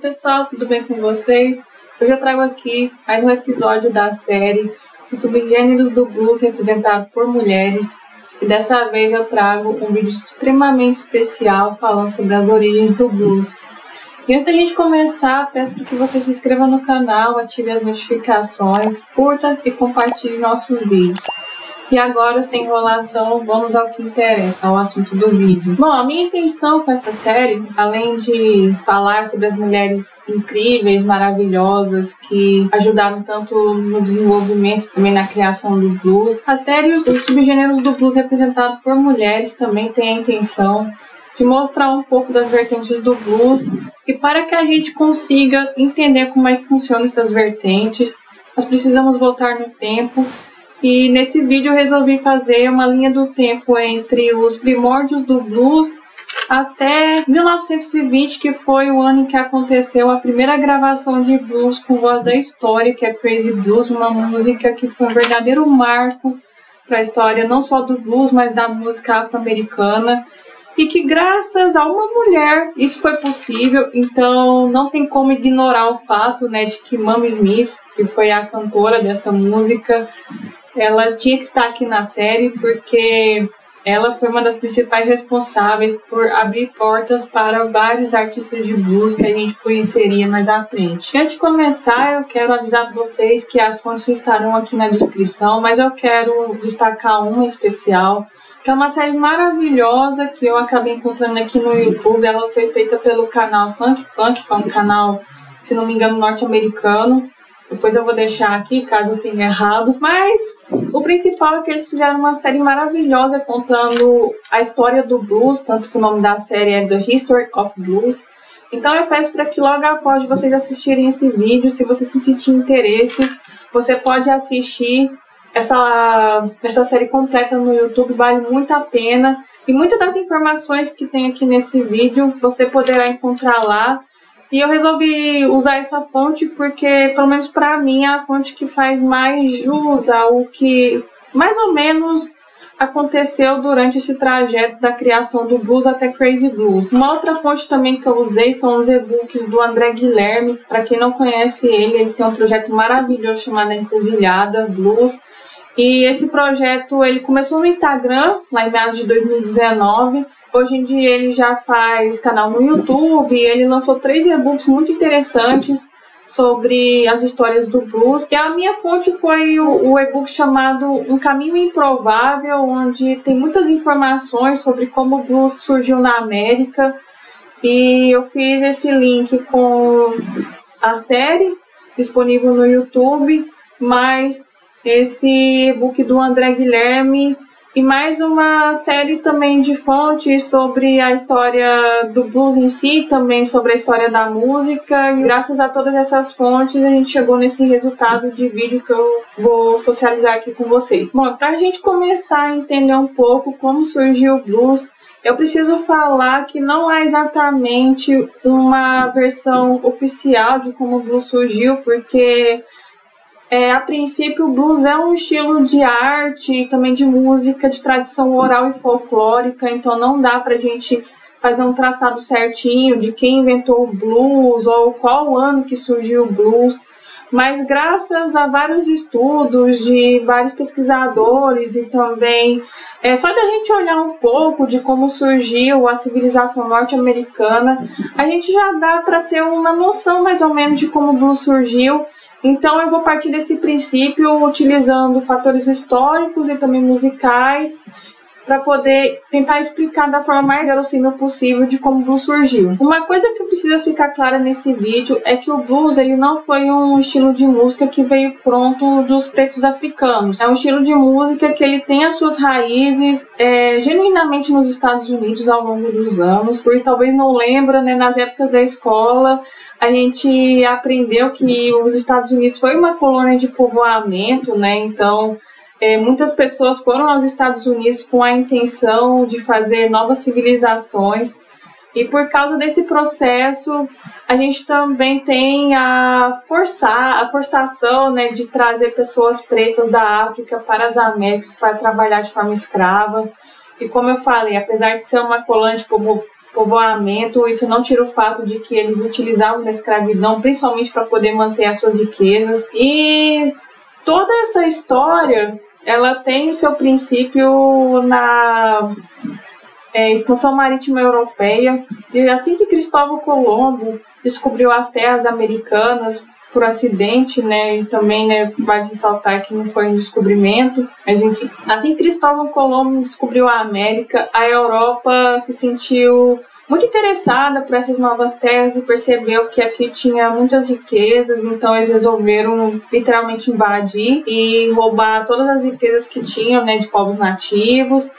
pessoal, tudo bem com vocês? Hoje eu trago aqui mais um episódio da série Os Subgêneros do Blues representado por mulheres e dessa vez eu trago um vídeo extremamente especial falando sobre as origens do blues. E antes da gente começar, peço que você se inscreva no canal, ative as notificações, curta e compartilhe nossos vídeos. E agora, sem enrolação, vamos ao que interessa, ao assunto do vídeo. Bom, a minha intenção com essa série, além de falar sobre as mulheres incríveis, maravilhosas, que ajudaram tanto no desenvolvimento, também na criação do blues, a série Os Subgêneros do Blues representado por mulheres também tem a intenção de mostrar um pouco das vertentes do blues e para que a gente consiga entender como é que funcionam essas vertentes, nós precisamos voltar no tempo e nesse vídeo eu resolvi fazer uma linha do tempo entre os primórdios do blues até 1920, que foi o ano em que aconteceu a primeira gravação de blues com voz da história, que é Crazy Blues, uma música que foi um verdadeiro marco para a história não só do blues, mas da música afro-americana. E que graças a uma mulher isso foi possível, então não tem como ignorar o fato né, de que Mamie Smith, que foi a cantora dessa música, ela tinha que estar aqui na série porque ela foi uma das principais responsáveis por abrir portas para vários artistas de blues que a gente conheceria mais à frente. Antes de começar, eu quero avisar vocês que as fontes estarão aqui na descrição, mas eu quero destacar uma especial, que é uma série maravilhosa que eu acabei encontrando aqui no YouTube. Ela foi feita pelo canal Funk Punk, que é um canal, se não me engano, norte-americano. Depois eu vou deixar aqui, caso eu tenha errado. Mas o principal é que eles fizeram uma série maravilhosa contando a história do blues, tanto que o nome da série é The History of Blues. Então eu peço para que logo após vocês assistirem esse vídeo, se você se sentir interesse, você pode assistir essa, essa série completa no YouTube, vale muito a pena. E muitas das informações que tem aqui nesse vídeo você poderá encontrar lá. E eu resolvi usar essa fonte porque, pelo menos para mim, é a fonte que faz mais jus ao que mais ou menos aconteceu durante esse trajeto da criação do blues até Crazy Blues. Uma outra fonte também que eu usei são os e-books do André Guilherme. Para quem não conhece ele, ele tem um projeto maravilhoso chamado Encruzilhada Blues. E esse projeto ele começou no Instagram, lá em meados de 2019 Hoje em dia ele já faz canal no YouTube, ele lançou três e-books muito interessantes sobre as histórias do blues. E a minha fonte foi o, o e-book chamado Um Caminho Improvável, onde tem muitas informações sobre como o blues surgiu na América. E eu fiz esse link com a série disponível no YouTube, mais esse e-book do André Guilherme e mais uma série também de fontes sobre a história do blues em si, também sobre a história da música. E graças a todas essas fontes, a gente chegou nesse resultado de vídeo que eu vou socializar aqui com vocês. Bom, para a gente começar a entender um pouco como surgiu o blues, eu preciso falar que não há exatamente uma versão oficial de como o blues surgiu, porque é, a princípio, o blues é um estilo de arte e também de música de tradição oral e folclórica, então não dá pra gente fazer um traçado certinho de quem inventou o blues ou qual ano que surgiu o blues. Mas graças a vários estudos de vários pesquisadores e também é só da gente olhar um pouco de como surgiu a civilização norte-americana, a gente já dá para ter uma noção mais ou menos de como o blues surgiu então eu vou partir desse princípio utilizando fatores históricos e também musicais para poder tentar explicar da forma mais verossímil possível de como o blues surgiu. Uma coisa que precisa ficar clara nesse vídeo é que o blues ele não foi um estilo de música que veio pronto dos pretos africanos. É um estilo de música que ele tem as suas raízes é, genuinamente nos Estados Unidos ao longo dos anos. Porque talvez não lembra, né, nas épocas da escola a gente aprendeu que os Estados Unidos foi uma colônia de povoamento, né? Então é, muitas pessoas foram aos Estados Unidos com a intenção de fazer novas civilizações. E por causa desse processo, a gente também tem a forçar, a forçação né, de trazer pessoas pretas da África para as Américas para trabalhar de forma escrava. E como eu falei, apesar de ser uma colônia de povoamento, isso não tira o fato de que eles utilizavam a escravidão principalmente para poder manter as suas riquezas. E toda essa história, ela tem o seu princípio na é, expansão marítima europeia. E assim que Cristóvão Colombo descobriu as terras americanas por acidente, né, e também, né, vale ressaltar que não foi um descobrimento, mas enfim, assim que Cristóvão Colombo descobriu a América, a Europa se sentiu muito interessada por essas novas terras e percebeu que aqui tinha muitas riquezas, então eles resolveram literalmente invadir e roubar todas as riquezas que tinham, né, de povos nativos.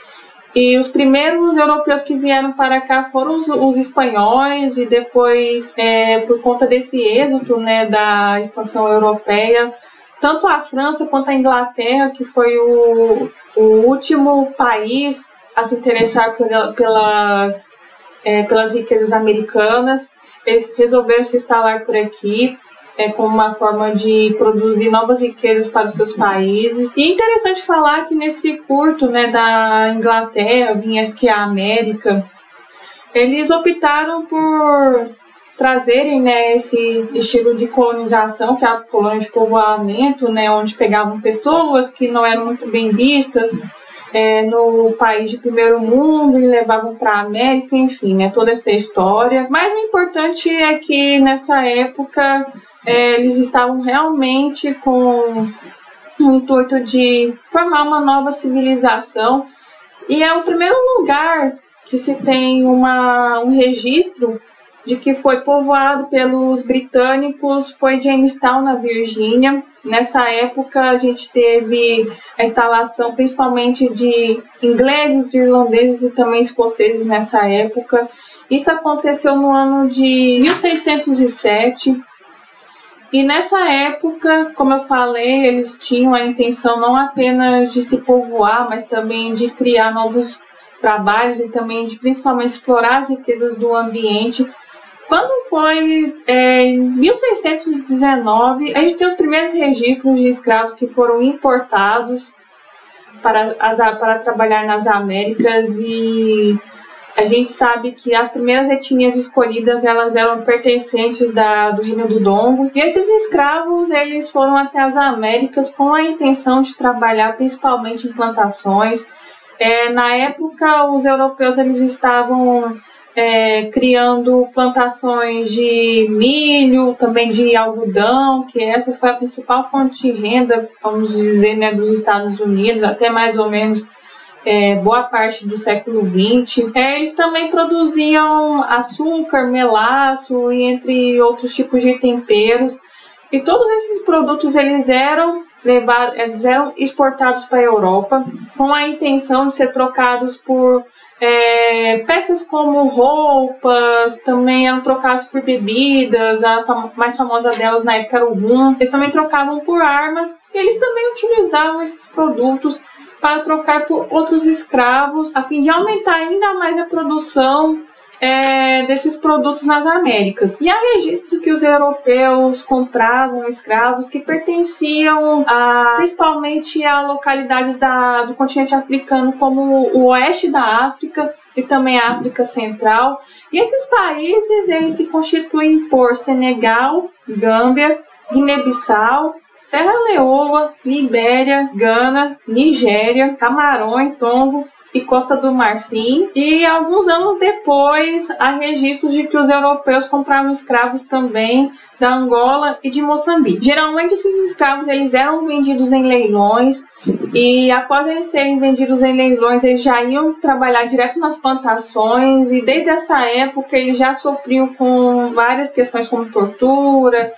E os primeiros europeus que vieram para cá foram os, os espanhóis, e depois, é, por conta desse êxito né, da expansão europeia, tanto a França quanto a Inglaterra, que foi o, o último país a se interessar por, pelas é, pelas riquezas americanas. Eles resolveram se instalar por aqui é, como uma forma de produzir novas riquezas para os seus países. E é interessante falar que nesse curto né, da Inglaterra, vinha aqui a América, eles optaram por trazerem né, esse estilo de colonização, que é a colônia de povoamento, né, onde pegavam pessoas que não eram muito bem vistas, é, no país de primeiro mundo e levavam para a América, enfim, né, toda essa história. Mas o importante é que nessa época é, eles estavam realmente com o intuito de formar uma nova civilização e é o primeiro lugar que se tem uma, um registro de que foi povoado pelos britânicos foi Jamestown, na Virgínia. Nessa época, a gente teve a instalação principalmente de ingleses, irlandeses e também escoceses nessa época. Isso aconteceu no ano de 1607. E nessa época, como eu falei, eles tinham a intenção não apenas de se povoar, mas também de criar novos trabalhos e também de principalmente explorar as riquezas do ambiente quando foi é, em 1619, a gente tem os primeiros registros de escravos que foram importados para, as, para trabalhar nas Américas e a gente sabe que as primeiras etnias escolhidas elas eram pertencentes da, do reino do Dongo e esses escravos eles foram até as Américas com a intenção de trabalhar principalmente em plantações. É, na época os europeus eles estavam é, criando plantações de milho, também de algodão, que essa foi a principal fonte de renda, vamos dizer, né, dos Estados Unidos, até mais ou menos é, boa parte do século XX. É, eles também produziam açúcar, melaço e entre outros tipos de temperos. E todos esses produtos eles eram levados, eles eram exportados para a Europa com a intenção de ser trocados por é, peças como roupas também eram trocadas por bebidas, a fam mais famosa delas na época era o rum. Eles também trocavam por armas e eles também utilizavam esses produtos para trocar por outros escravos, a fim de aumentar ainda mais a produção é, desses produtos nas Américas. E há registros que os europeus compravam escravos que pertenciam a, principalmente a localidades da, do continente africano, como o oeste da África e também a África Central. E esses países eles se constituem por Senegal, Gâmbia, Guiné-Bissau, Serra Leoa, Libéria, Gana, Nigéria, Camarões, Tongo, e Costa do Marfim. E alguns anos depois, há registros de que os europeus compravam escravos também da Angola e de Moçambique. Geralmente esses escravos eles eram vendidos em leilões e após eles serem vendidos em leilões, eles já iam trabalhar direto nas plantações e desde essa época eles já sofriam com várias questões como tortura,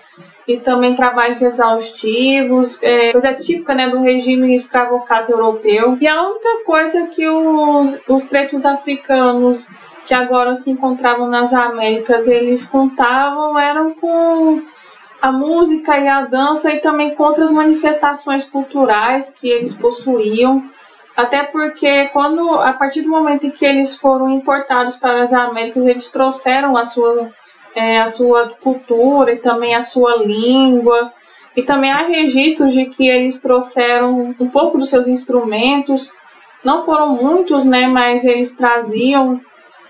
e também trabalhos exaustivos, é, coisa típica né, do regime escravocrata europeu. E a única coisa que os, os pretos africanos que agora se encontravam nas Américas, eles contavam eram com a música e a dança e também com outras manifestações culturais que eles possuíam. Até porque quando a partir do momento em que eles foram importados para as Américas, eles trouxeram a sua é, a sua cultura e também a sua língua. E também há registros de que eles trouxeram um pouco dos seus instrumentos. Não foram muitos, né, mas eles traziam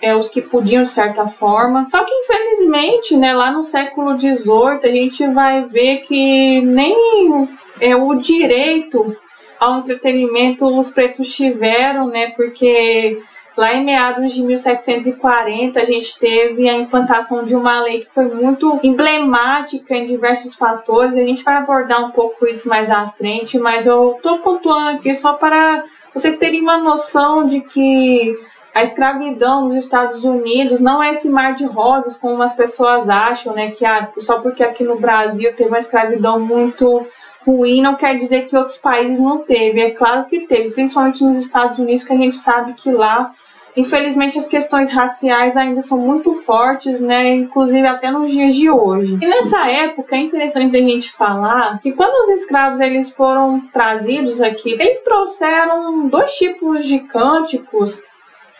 é, os que podiam de certa forma. Só que infelizmente, né, lá no século XVIII a gente vai ver que nem é o direito ao entretenimento os pretos tiveram, né, porque Lá em meados de 1740, a gente teve a implantação de uma lei que foi muito emblemática em diversos fatores. A gente vai abordar um pouco isso mais à frente, mas eu estou pontuando aqui só para vocês terem uma noção de que a escravidão nos Estados Unidos não é esse mar de rosas como as pessoas acham, né? Que ah, só porque aqui no Brasil teve uma escravidão muito ruim não quer dizer que outros países não teve. É claro que teve, principalmente nos Estados Unidos, que a gente sabe que lá, infelizmente, as questões raciais ainda são muito fortes, né? Inclusive até nos dias de hoje. E nessa época é interessante a gente falar que quando os escravos eles foram trazidos aqui, eles trouxeram dois tipos de cânticos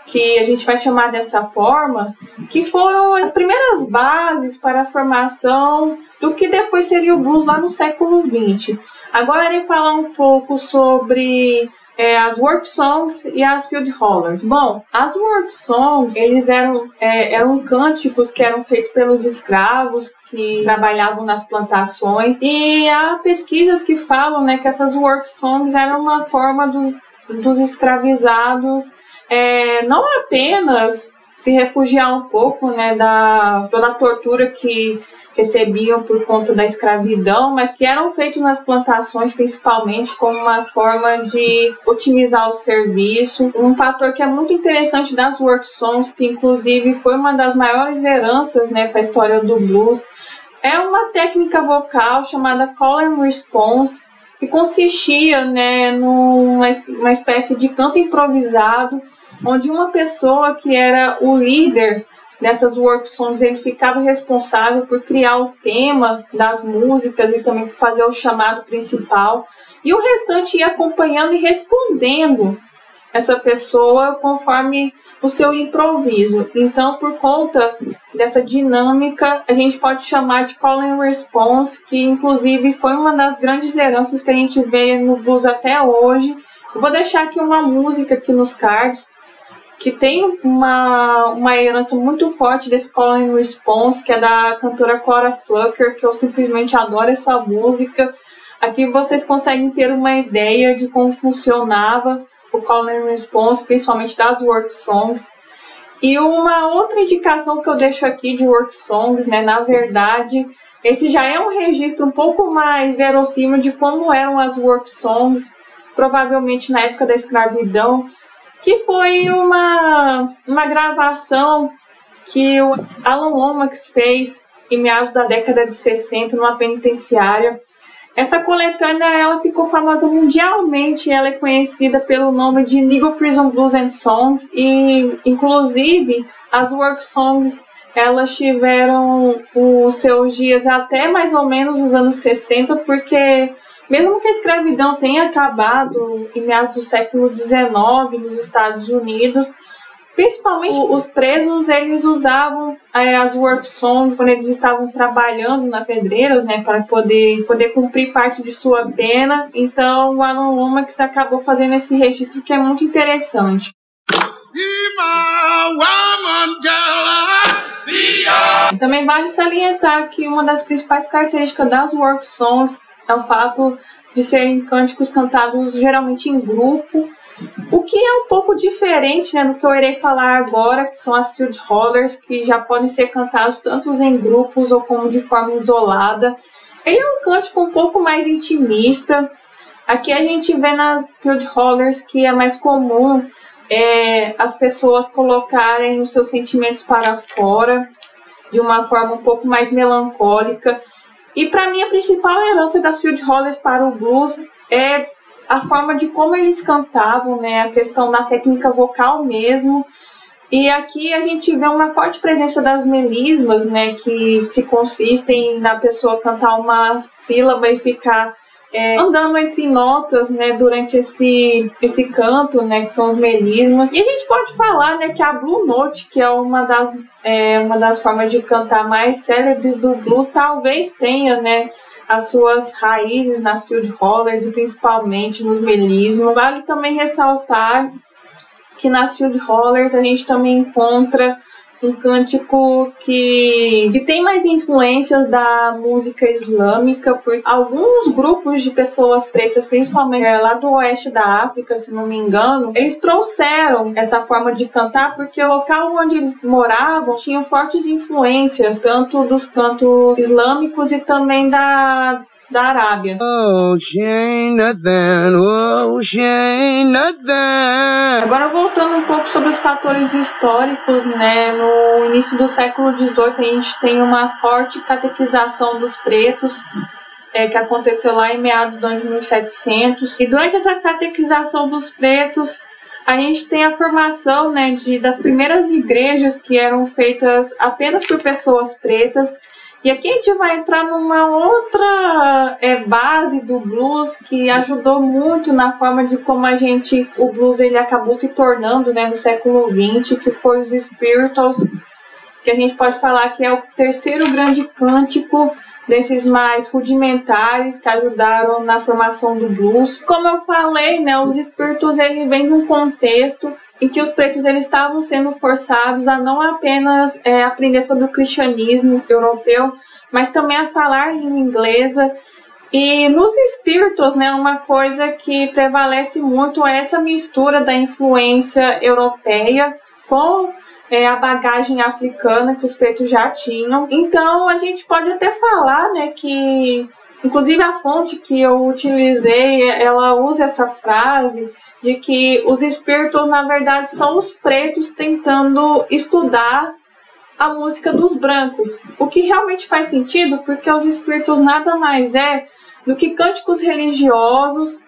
que a gente vai chamar dessa forma, que foram as primeiras bases para a formação do que depois seria o blues lá no século XX. Agora irei falar um pouco sobre é, as work songs e as field hollers. Bom, as work songs eles eram é, eram cânticos que eram feitos pelos escravos que trabalhavam nas plantações e há pesquisas que falam né, que essas work songs eram uma forma dos, dos escravizados é, não apenas se refugiar um pouco né, da toda a tortura que recebiam por conta da escravidão, mas que eram feitos nas plantações principalmente como uma forma de otimizar o serviço. Um fator que é muito interessante das work songs, que inclusive foi uma das maiores heranças né, para a história do blues, é uma técnica vocal chamada call and response, que consistia né, numa uma espécie de canto improvisado, onde uma pessoa que era o líder nessas work songs ele ficava responsável por criar o tema das músicas e também por fazer o chamado principal. E o restante ia acompanhando e respondendo essa pessoa conforme o seu improviso. Então, por conta dessa dinâmica, a gente pode chamar de call and response, que inclusive foi uma das grandes heranças que a gente vê no blues até hoje. Eu vou deixar aqui uma música aqui nos cards que tem uma, uma herança muito forte desse Call and Response, que é da cantora Cora Flucker, que eu simplesmente adoro essa música. Aqui vocês conseguem ter uma ideia de como funcionava o Call and Response, principalmente das work songs. E uma outra indicação que eu deixo aqui de work songs, né, na verdade, esse já é um registro um pouco mais verossímil de como eram as work songs, provavelmente na época da escravidão, que foi uma, uma gravação que o Alan Lomax fez em meados da década de 60 numa penitenciária. Essa coletânea ela ficou famosa mundialmente, ela é conhecida pelo nome de Negro Prison Blues and Songs e inclusive as work songs elas tiveram os seus dias até mais ou menos os anos 60, porque mesmo que a escravidão tenha acabado em meados do século XIX nos Estados Unidos, principalmente os presos eles usavam é, as work songs quando eles estavam trabalhando nas pedreiras, né, para poder poder cumprir parte de sua pena. Então, o Alan Lomax acabou fazendo esse registro que é muito interessante. Também vale salientar que uma das principais características das work songs é o fato de serem cânticos cantados geralmente em grupo, o que é um pouco diferente né, do que eu irei falar agora, que são as field hollers, que já podem ser cantados tanto em grupos ou como de forma isolada. Ele é um cântico um pouco mais intimista. Aqui a gente vê nas field hollers que é mais comum é, as pessoas colocarem os seus sentimentos para fora de uma forma um pouco mais melancólica. E para mim a principal herança das Field Hollers para o blues é a forma de como eles cantavam, né, a questão da técnica vocal mesmo. E aqui a gente vê uma forte presença das melismas, né, que se consistem na pessoa cantar uma sílaba e ficar é, andando entre notas, né, durante esse, esse canto, né, que são os melismas. E a gente pode falar, né, que a Blue Note, que é uma das, é, uma das formas de cantar mais célebres do blues, talvez tenha, né, as suas raízes nas field rollers e principalmente nos melismos. Vale também ressaltar que nas field rollers a gente também encontra um cântico que, que tem mais influências da música islâmica, porque alguns grupos de pessoas pretas, principalmente é, lá do oeste da África, se não me engano, eles trouxeram essa forma de cantar porque o local onde eles moravam tinha fortes influências, tanto dos cantos islâmicos e também da, da Arábia. Agora voltando um pouco sobre os fatores históricos, né? No início do século XVIII a gente tem uma forte catequização dos pretos. É, que aconteceu lá em meados do ano de 1700. E durante essa catequização dos pretos, a gente tem a formação né, de, das primeiras igrejas que eram feitas apenas por pessoas pretas e aqui a gente vai entrar numa outra é, base do blues que ajudou muito na forma de como a gente, o blues ele acabou se tornando né, no século XX, que foi os spirituals, que a gente pode falar que é o terceiro grande cântico desses mais rudimentares que ajudaram na formação do blues. Como eu falei, né, os espíritos ele vem de um contexto em que os pretos eles estavam sendo forçados a não apenas é, aprender sobre o cristianismo europeu, mas também a falar língua inglesa. E nos espíritos, né, uma coisa que prevalece muito é essa mistura da influência europeia com é, a bagagem africana que os pretos já tinham. Então a gente pode até falar, né, que inclusive a fonte que eu utilizei, ela usa essa frase de que os espíritos, na verdade, são os pretos tentando estudar a música dos brancos. O que realmente faz sentido, porque os espíritos nada mais é do que cânticos religiosos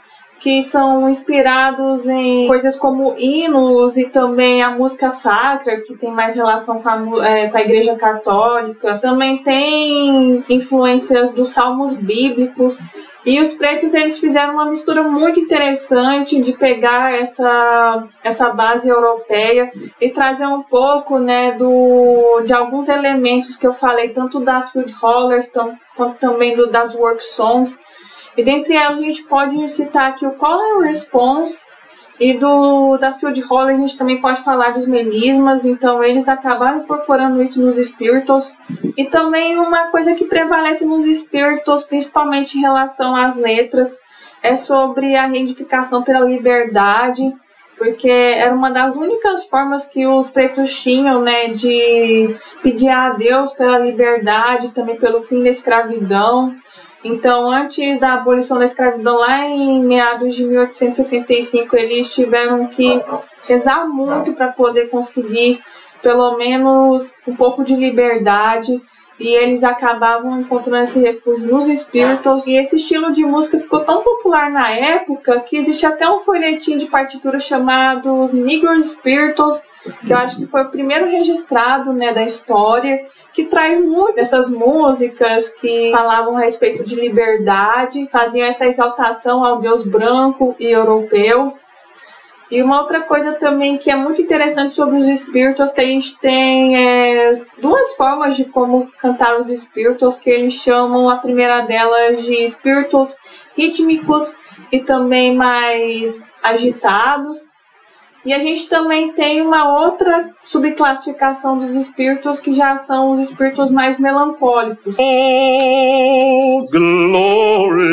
que são inspirados em coisas como hinos e também a música sacra, que tem mais relação com a, é, com a Igreja Católica. Também tem influências dos salmos bíblicos. E os pretos eles fizeram uma mistura muito interessante de pegar essa, essa base europeia e trazer um pouco né, do, de alguns elementos que eu falei, tanto das field rollers quanto também do, das work songs. E dentre elas a gente pode citar aqui o Call and Response, e do, das field rollers a gente também pode falar dos melismas, então eles acabaram incorporando isso nos spirituals. E também uma coisa que prevalece nos spirituals, principalmente em relação às letras, é sobre a reivindicação pela liberdade, porque era uma das únicas formas que os pretos tinham, né, de pedir a Deus pela liberdade, também pelo fim da escravidão. Então, antes da abolição da escravidão, lá em meados de 1865, eles tiveram que rezar muito para poder conseguir pelo menos um pouco de liberdade e eles acabavam encontrando esse refúgio nos Spirituals. E esse estilo de música ficou tão popular na época que existe até um folhetim de partitura chamado os Negro Spirituals, que eu acho que foi o primeiro registrado né, da história, que traz muito dessas músicas que falavam a respeito de liberdade, faziam essa exaltação ao Deus branco e europeu. E uma outra coisa também que é muito interessante sobre os espíritos que a gente tem é, duas formas de como cantar os espíritos que eles chamam a primeira delas de espíritos rítmicos e também mais agitados. E a gente também tem uma outra subclassificação dos espíritos que já são os espíritos mais melancólicos. Oh, glory!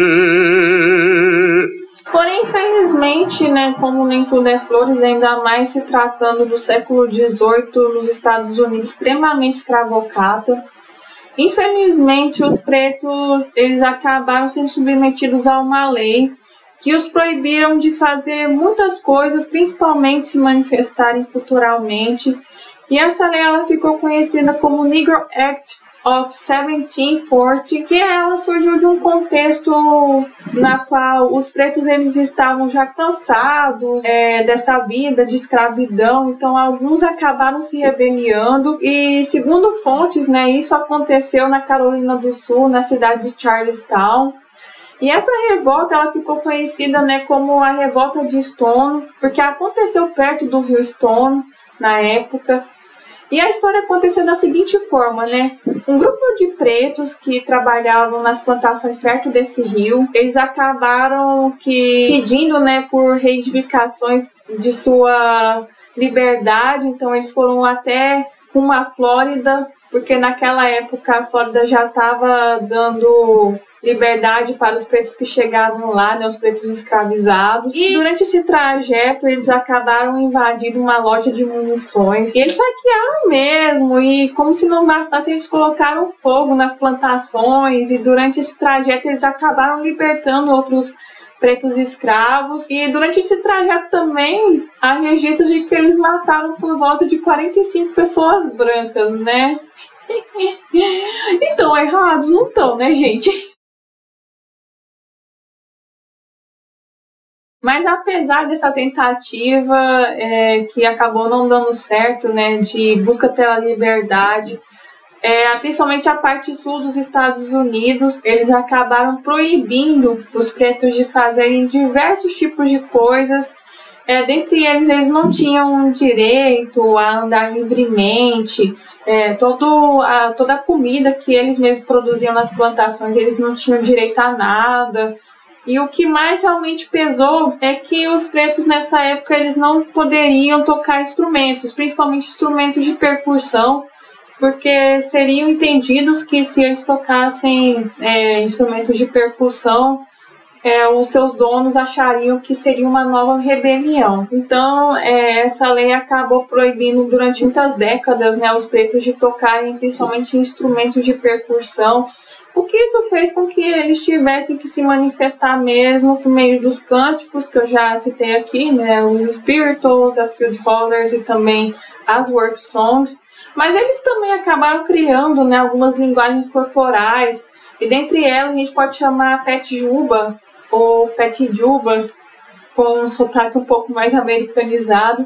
Porém, infelizmente, né, como nem tudo é flores, ainda mais se tratando do século XVIII nos Estados Unidos, extremamente escravocata, infelizmente os pretos eles acabaram sendo submetidos a uma lei que os proibiram de fazer muitas coisas, principalmente se manifestarem culturalmente. E essa lei ela ficou conhecida como Negro Act of 1740, que ela surgiu de um contexto na qual os pretos eles estavam já cansados é, dessa vida de escravidão, então alguns acabaram se rebeliando e segundo fontes, né, isso aconteceu na Carolina do Sul, na cidade de Charlestown. E essa revolta ela ficou conhecida né, como a revolta de Stone, porque aconteceu perto do rio Stone na época. E a história aconteceu da seguinte forma, né? Um grupo de pretos que trabalhavam nas plantações perto desse rio, eles acabaram que pedindo, né, por reivindicações de sua liberdade, então eles foram até uma Flórida, porque naquela época a Flórida já estava dando liberdade para os pretos que chegavam lá, né, os pretos escravizados. E durante esse trajeto eles acabaram invadindo uma loja de munições. E eles saquearam mesmo, e como se não bastasse, eles colocaram fogo nas plantações. E durante esse trajeto eles acabaram libertando outros pretos escravos. E durante esse trajeto também há registros de que eles mataram por volta de 45 pessoas brancas, né? então, errados não estão, né, gente? Mas apesar dessa tentativa é, que acabou não dando certo, né, de busca pela liberdade, é, principalmente a parte sul dos Estados Unidos, eles acabaram proibindo os pretos de fazerem diversos tipos de coisas. É, dentre eles, eles não tinham direito a andar livremente, é, todo a, toda a comida que eles mesmos produziam nas plantações, eles não tinham direito a nada. E o que mais realmente pesou é que os pretos nessa época eles não poderiam tocar instrumentos, principalmente instrumentos de percussão, porque seriam entendidos que se eles tocassem é, instrumentos de percussão, é, os seus donos achariam que seria uma nova rebelião. Então, é, essa lei acabou proibindo durante muitas décadas né, os pretos de tocarem principalmente instrumentos de percussão o que isso fez com que eles tivessem que se manifestar mesmo por meio dos cânticos que eu já citei aqui, né, os spirituals, as field holders e também as work songs, mas eles também acabaram criando, né, algumas linguagens corporais, e dentre elas a gente pode chamar Pet Juba ou Pet Juba, com um sotaque um pouco mais americanizado,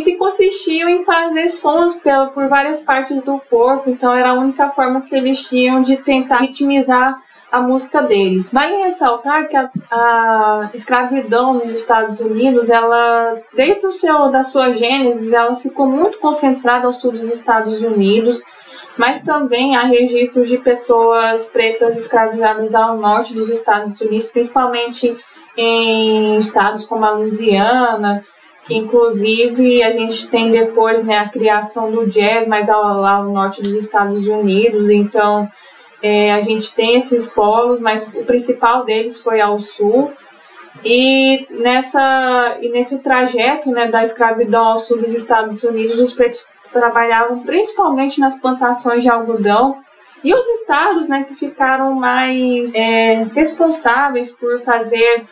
se consistiam em fazer sons pela, por várias partes do corpo, então era a única forma que eles tinham de tentar ritmizar a música deles. Vale ressaltar que a, a, escravidão nos Estados Unidos, ela desde o seu da sua gênese, ela ficou muito concentrada ao sul dos Estados Unidos, mas também há registros de pessoas pretas escravizadas ao norte dos Estados Unidos, principalmente em estados como a Louisiana, que inclusive a gente tem depois né, a criação do jazz mais ao, lá no norte dos Estados Unidos, então é, a gente tem esses polos, mas o principal deles foi ao sul. E, nessa, e nesse trajeto né, da escravidão ao sul dos Estados Unidos, os pretos trabalhavam principalmente nas plantações de algodão, e os estados né, que ficaram mais é, responsáveis por fazer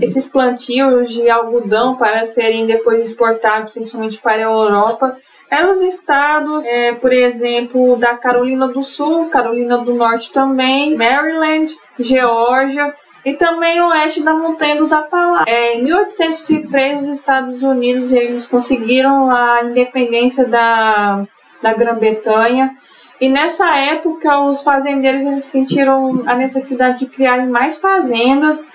esses plantios de algodão para serem depois exportados, principalmente para a Europa, eram os estados, é, por exemplo, da Carolina do Sul, Carolina do Norte também, Maryland, Geórgia e também o oeste da Montanha dos Apalaches. É, em 1803, os Estados Unidos eles conseguiram a independência da, da Grã-Bretanha e nessa época, os fazendeiros eles sentiram a necessidade de criarem mais fazendas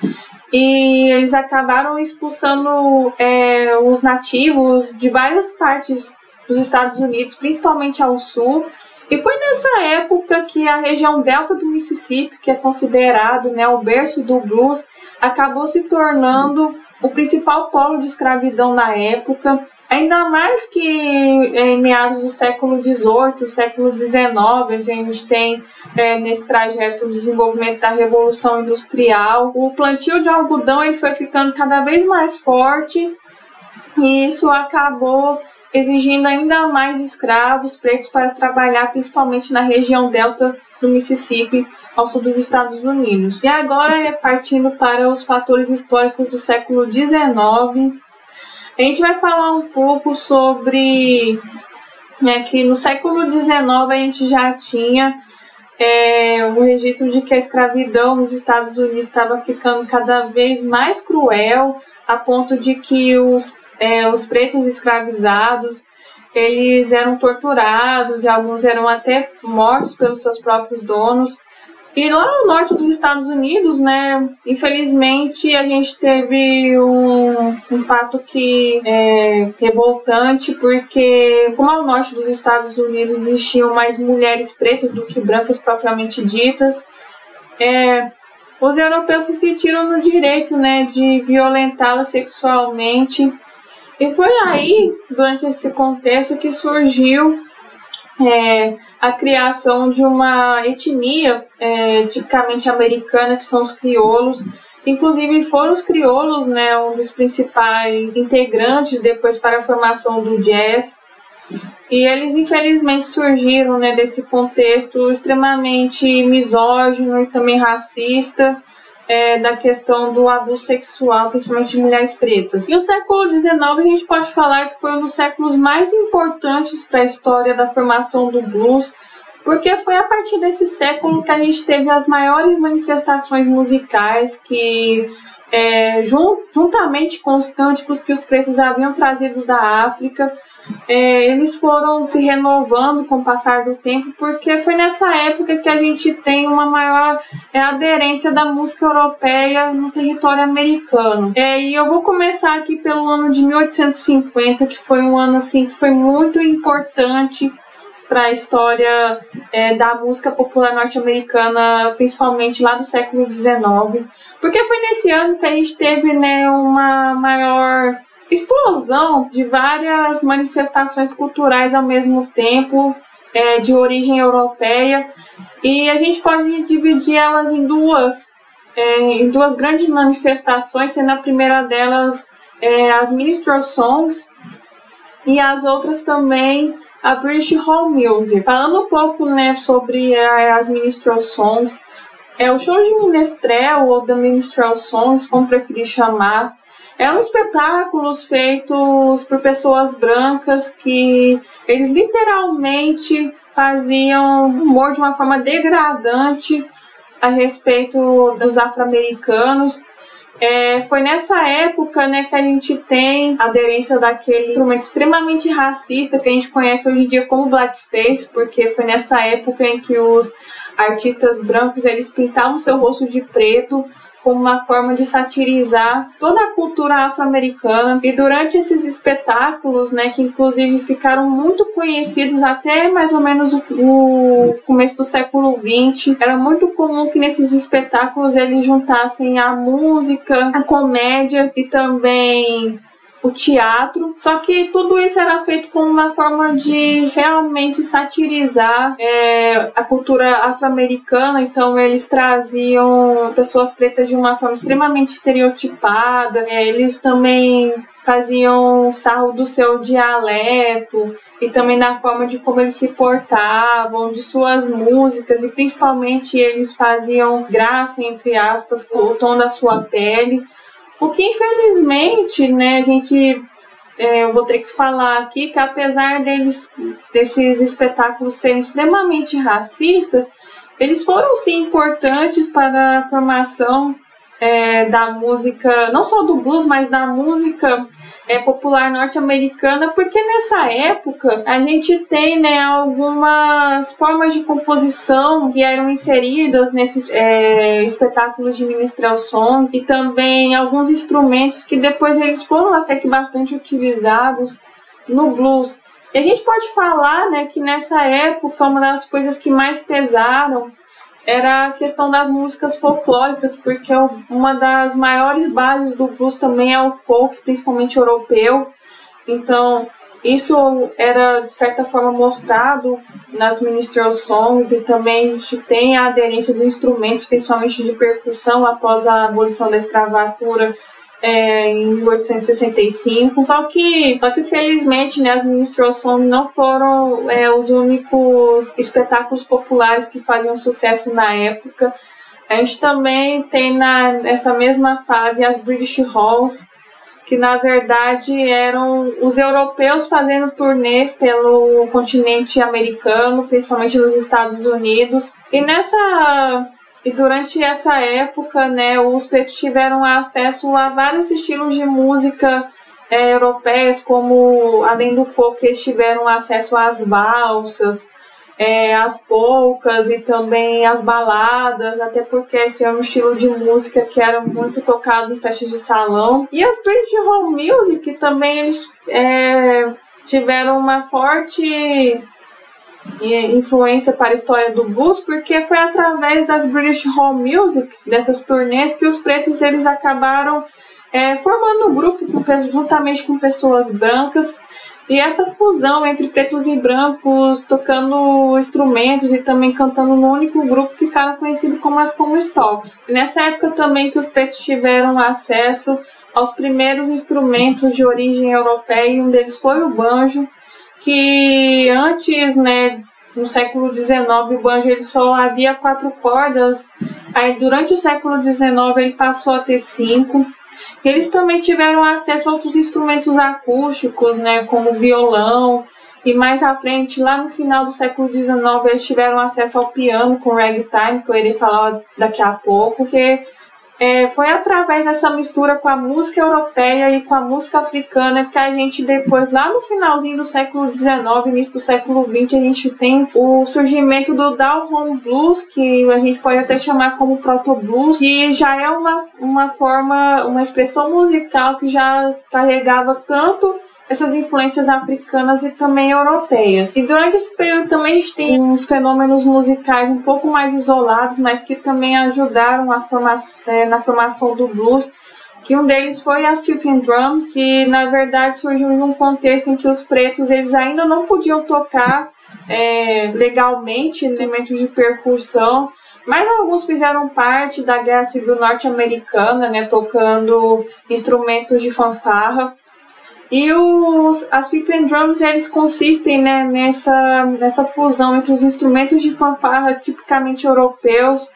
e eles acabaram expulsando é, os nativos de várias partes dos Estados Unidos, principalmente ao sul. E foi nessa época que a região delta do Mississippi, que é considerado né, o berço do blues, acabou se tornando o principal polo de escravidão na época. Ainda mais que em meados do século XVIII, século XIX, onde a gente tem é, nesse trajeto o desenvolvimento da Revolução Industrial, o plantio de algodão ele foi ficando cada vez mais forte e isso acabou exigindo ainda mais escravos pretos para trabalhar principalmente na região delta do Mississippi, ao sul dos Estados Unidos. E agora, partindo para os fatores históricos do século XIX, a gente vai falar um pouco sobre né, que no século XIX a gente já tinha é, o registro de que a escravidão nos Estados Unidos estava ficando cada vez mais cruel, a ponto de que os, é, os pretos escravizados eles eram torturados e alguns eram até mortos pelos seus próprios donos. E lá no norte dos Estados Unidos, né, infelizmente a gente teve um, um fato que é revoltante, porque como ao norte dos Estados Unidos existiam mais mulheres pretas do que brancas propriamente ditas, é, os europeus se sentiram no direito, né, de violentá-las sexualmente. E foi aí, durante esse contexto, que surgiu é, a criação de uma etnia é, tipicamente americana, que são os crioulos. Inclusive foram os crioulos, né, um dos principais integrantes depois para a formação do jazz. E eles infelizmente surgiram né, desse contexto extremamente misógino e também racista é, da questão do abuso sexual, principalmente de mulheres pretas. E o século XIX a gente pode falar que foi um dos séculos mais importantes para a história da formação do blues, porque foi a partir desse século que a gente teve as maiores manifestações musicais que é, juntamente com os cânticos que os pretos haviam trazido da África, é, eles foram se renovando com o passar do tempo, porque foi nessa época que a gente tem uma maior é, aderência da música europeia no território americano. É, e eu vou começar aqui pelo ano de 1850, que foi um ano assim que foi muito importante para a história é, da música popular norte-americana, principalmente lá do século XIX, porque foi nesse ano que a gente teve né, uma maior explosão de várias manifestações culturais ao mesmo tempo, é, de origem europeia, e a gente pode dividir elas em duas, é, em duas grandes manifestações, sendo a primeira delas é, as minstrel songs e as outras também a British Hall Music. Falando um pouco né, sobre as minstrel songs, é o show de minestrel ou da minstrel songs, como preferir chamar, eram espetáculos feitos por pessoas brancas que eles literalmente faziam humor de uma forma degradante a respeito dos afro-americanos. É, foi nessa época né, que a gente tem a aderência daquele instrumento extremamente racista que a gente conhece hoje em dia como blackface, porque foi nessa época em que os artistas brancos eles pintavam seu rosto de preto como uma forma de satirizar toda a cultura afro-americana. E durante esses espetáculos, né, que inclusive ficaram muito conhecidos até mais ou menos o, começo do século XX, era muito comum que nesses espetáculos eles juntassem a música, a comédia e também o teatro. Só que tudo isso era feito como uma forma de realmente satirizar é, a cultura afro-americana. Então eles traziam pessoas pretas de uma forma extremamente estereotipada. É, eles também faziam sarro do seu dialeto e também da forma de como eles se portavam, de suas músicas e principalmente eles faziam graça entre aspas com o tom da sua pele. O que infelizmente, né, a gente é, eu vou ter que falar aqui que apesar deles desses espetáculos serem extremamente racistas, eles foram sim importantes para a formação é, da música, não só do blues, mas da música é, popular norte-americana, porque nessa época a gente tem né, algumas formas de composição que eram inseridas nesses é, espetáculos de minstrel song e também alguns instrumentos que depois eles foram até que bastante utilizados no blues. E a gente pode falar né, que nessa época uma das coisas que mais pesaram era a questão das músicas folclóricas, porque uma das maiores bases do blues também é o folk, principalmente europeu. Então, isso era de certa forma mostrado nas minstrel songs e também a gente tem a aderência dos instrumentos, principalmente de percussão, após a abolição da escravatura é, em 1865. Só que, só que felizmente, né, as ministrações não foram é, os únicos espetáculos populares que faziam sucesso na época. A gente também tem na, nessa mesma fase as British Halls, que na verdade eram os europeus fazendo turnês pelo continente americano, principalmente nos Estados Unidos. E nessa e durante essa época, né, os pretos tiveram acesso a vários estilos de música é, europeias, como além do folk, eles tiveram acesso às valsas, é, às polcas e também às baladas, até porque esse é um estilo de música que era muito tocado em festas de salão. E as British Home Music também eles é, tiveram uma forte influência para a história do blues, porque foi através das British Home Music, dessas turnês, que os pretos eles acabaram é, formando um grupo com, juntamente com pessoas brancas. E essa fusão entre pretos e brancos tocando instrumentos e também cantando no único grupo ficaram conhecidos como as Comstocks. Nessa época também que os pretos tiveram acesso aos primeiros instrumentos de origem europeia, e um deles foi o banjo, que antes, né, no século XIX, o banjo ele só havia quatro cordas, aí durante o século XIX ele passou a ter cinco, eles também tiveram acesso a outros instrumentos acústicos, né, como violão, e mais à frente, lá no final do século XIX, eles tiveram acesso ao piano com ragtime, que eu irei falar daqui a pouco, que é, foi através dessa mistura com a música europeia e com a música africana que a gente depois, lá no finalzinho do século XIX, início do século XX, a gente tem o surgimento do down blues, que a gente pode até chamar como proto blues, que já é uma, uma forma, uma expressão musical que já carregava tanto essas influências africanas e também europeias. E durante esse período também a gente tem uns fenômenos musicais um pouco mais isolados, mas que também ajudaram forma, é, na formação do blues. Que um deles foi as Tipping Drums, que na verdade surgiu em um contexto em que os pretos eles ainda não podiam tocar é, legalmente elementos de percussão, mas alguns fizeram parte da Guerra Civil Norte-Americana, né, tocando instrumentos de fanfarra. E os, as pipe and drums, eles consistem né, nessa, nessa fusão entre os instrumentos de fanfarra tipicamente europeus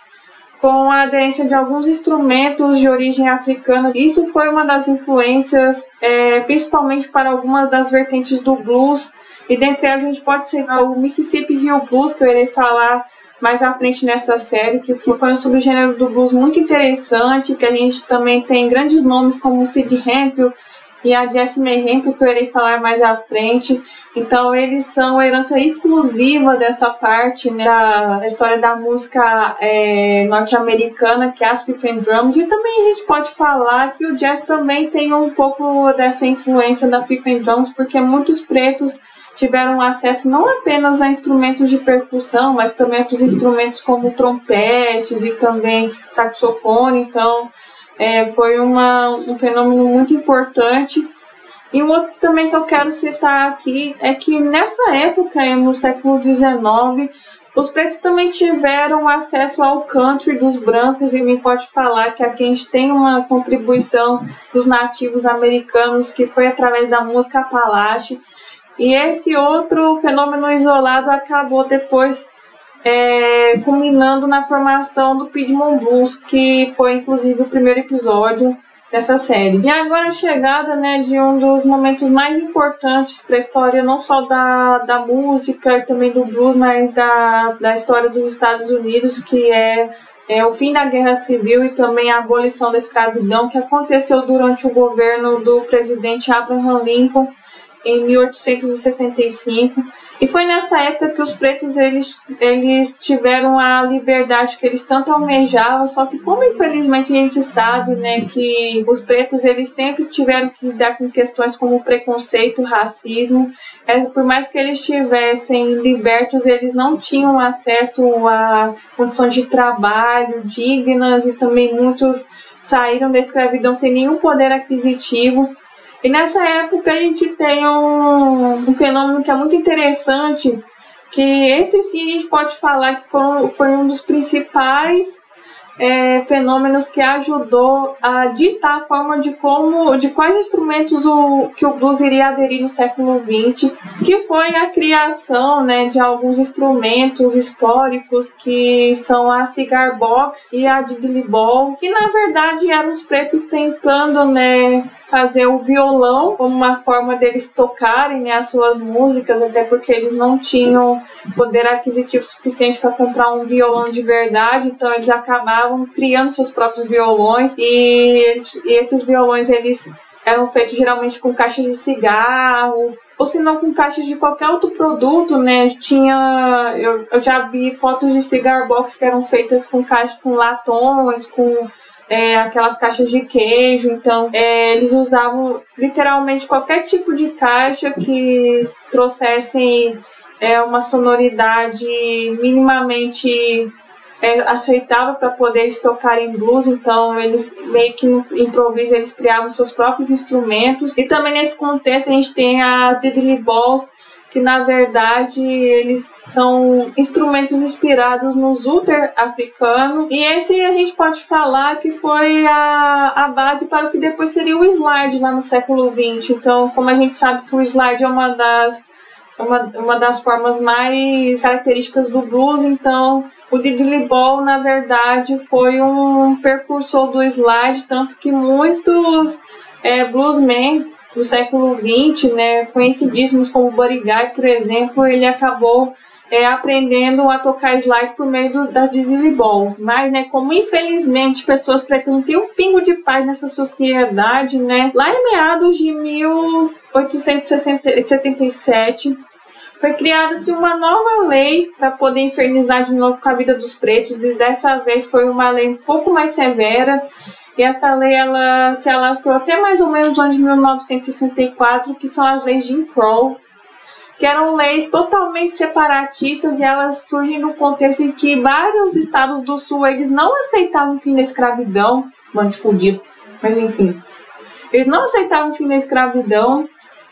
com a aderência de alguns instrumentos de origem africana. Isso foi uma das influências, é, principalmente para algumas das vertentes do blues. E dentre elas a gente pode citar o Mississippi Hill Blues, que eu irei falar mais à frente nessa série, que foi um subgênero do blues muito interessante, que a gente também tem grandes nomes como Sid Hempel, e a Jesse Mayhem, que eu irei falar mais à frente. Então, eles são herança exclusiva dessa parte né, da história da música é, norte-americana, que é as Pipe and Drums. E também a gente pode falar que o jazz também tem um pouco dessa influência da Pipe and Drums, porque muitos pretos tiveram acesso não apenas a instrumentos de percussão, mas também a instrumentos como trompetes e também saxofone. Então, é, foi uma, um fenômeno muito importante. E um outro também que eu quero citar aqui é que nessa época, no século XIX, os pretos também tiveram acesso ao country dos brancos e me pode falar que aqui a gente tem uma contribuição dos nativos americanos que foi através da música Apalache. E esse outro fenômeno isolado acabou depois é, culminando na formação do Piedmont Blues, que foi inclusive o primeiro episódio dessa série. E agora a chegada né, de um dos momentos mais importantes para a história, não só da, da música e também do blues, mas da, da história dos Estados Unidos, que é, é o fim da Guerra Civil e também a abolição da escravidão, que aconteceu durante o governo do presidente Abraham Lincoln em 1865 e foi nessa época que os pretos eles, eles tiveram a liberdade que eles tanto almejavam, só que como infelizmente a gente sabe, né, que os pretos eles sempre tiveram que lidar com questões como preconceito, racismo, é, por mais que eles estivessem libertos, eles não tinham acesso a condições de trabalho dignas e também muitos saíram da escravidão sem nenhum poder aquisitivo. E nessa época a gente tem um, um fenômeno que é muito interessante, que esse sim a gente pode falar que foi, foi um dos principais é, fenômenos que ajudou a ditar a forma de como, de quais instrumentos o, que o blues iria aderir no século XX, que foi a criação né, de alguns instrumentos históricos que são a cigar box e a diddley ball, que na verdade eram os pretos tentando né, fazer o violão como uma forma deles tocarem né, as suas músicas, até porque eles não tinham poder aquisitivo suficiente para comprar um violão de verdade, então eles acabavam criando seus próprios violões e, eles, e esses violões eles eram feitos geralmente com caixas de cigarro, ou se não com caixas de qualquer outro produto, né? Tinha. Eu, eu já vi fotos de cigar box que eram feitas com caixas com latões, com é, aquelas caixas de queijo. Então, é, eles usavam literalmente qualquer tipo de caixa que trouxessem é, uma sonoridade minimamente é, aceitava para poder eles tocarem blues, então eles meio que improviso, eles criavam seus próprios instrumentos. E também nesse contexto a gente tem a diddly balls, que na verdade eles são instrumentos inspirados no zuther africano. E esse a gente pode falar que foi a, a base para o que depois seria o slide lá no século XX. Então, como a gente sabe que o slide é uma das uma, uma das formas mais características do blues, então o Diddley Ball, na verdade, foi um percursor do slide, tanto que muitos é, bluesmen do século XX, né, conhecidíssimos como Buddy Guy, por exemplo, ele acabou é, aprendendo a tocar slide por meio das Diddley Ball. Mas, né, como infelizmente pessoas não têm um pingo de paz nessa sociedade, né, lá em meados de 1877, foi criada-se uma nova lei para poder infernizar de novo com a vida dos pretos e dessa vez foi uma lei um pouco mais severa e essa lei ela se alastrou até mais ou menos no ano de 1964 que são as leis de Jim Crow que eram leis totalmente separatistas e elas surgem no contexto em que vários estados do sul eles não aceitavam o fim da escravidão, mano mas enfim, eles não aceitavam o fim da escravidão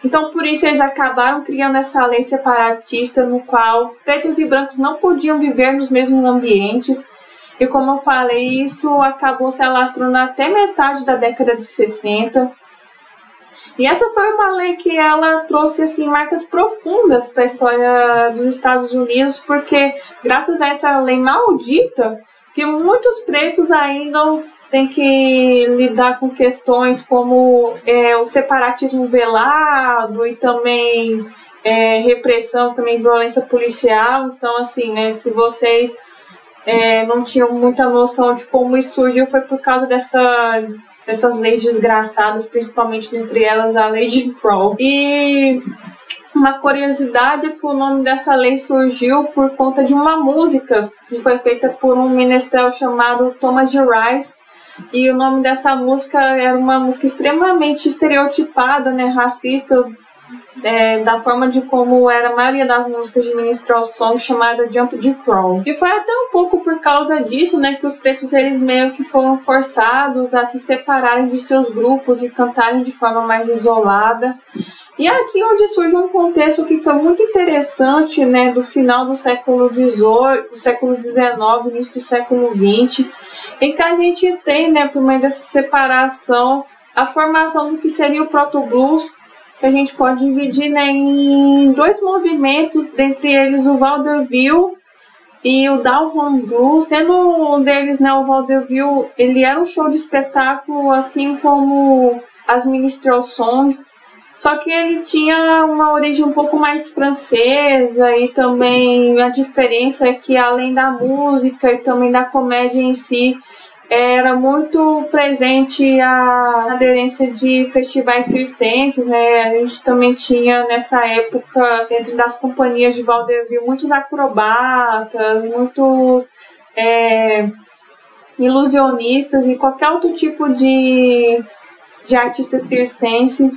então, por isso, eles acabaram criando essa lei separatista, no qual pretos e brancos não podiam viver nos mesmos ambientes. E como eu falei, isso acabou se alastrando até metade da década de 60. E essa foi uma lei que ela trouxe assim marcas profundas para a história dos Estados Unidos, porque graças a essa lei maldita, que muitos pretos ainda tem que lidar com questões como é, o separatismo velado e também é, repressão, também violência policial. Então, assim, né, se vocês é, não tinham muita noção de como isso surgiu, foi por causa dessa, dessas leis desgraçadas, principalmente entre elas a lei de Crow. E uma curiosidade é que o nome dessa lei surgiu por conta de uma música que foi feita por um menestrel chamado Thomas de Rice, e o nome dessa música era uma música extremamente estereotipada, né, racista, é, da forma de como era a maioria das músicas de Minstrel Song, chamada Jump de Crawl. E foi até um pouco por causa disso, né, que os pretos eles meio que foram forçados a se separarem de seus grupos e cantarem de forma mais isolada. E aqui onde surge um contexto que foi muito interessante, né, do final do século XVIII, do século XIX, início do século XX, em que a gente tem, né, por meio dessa separação, a formação do que seria o proto-blues, que a gente pode dividir né, em dois movimentos, dentre eles o vaudeville e o Down Home Blues, sendo um deles, né, o vaudeville, ele era um show de espetáculo, assim como as minstrel song, só que ele tinha uma origem um pouco mais francesa e também a diferença é que além da música e também da comédia em si, era muito presente a aderência de festivais circenses, né? A gente também tinha nessa época, dentro das companhias de vaudeville, muitos acrobatas, muitos é, ilusionistas e qualquer outro tipo de, de artista circense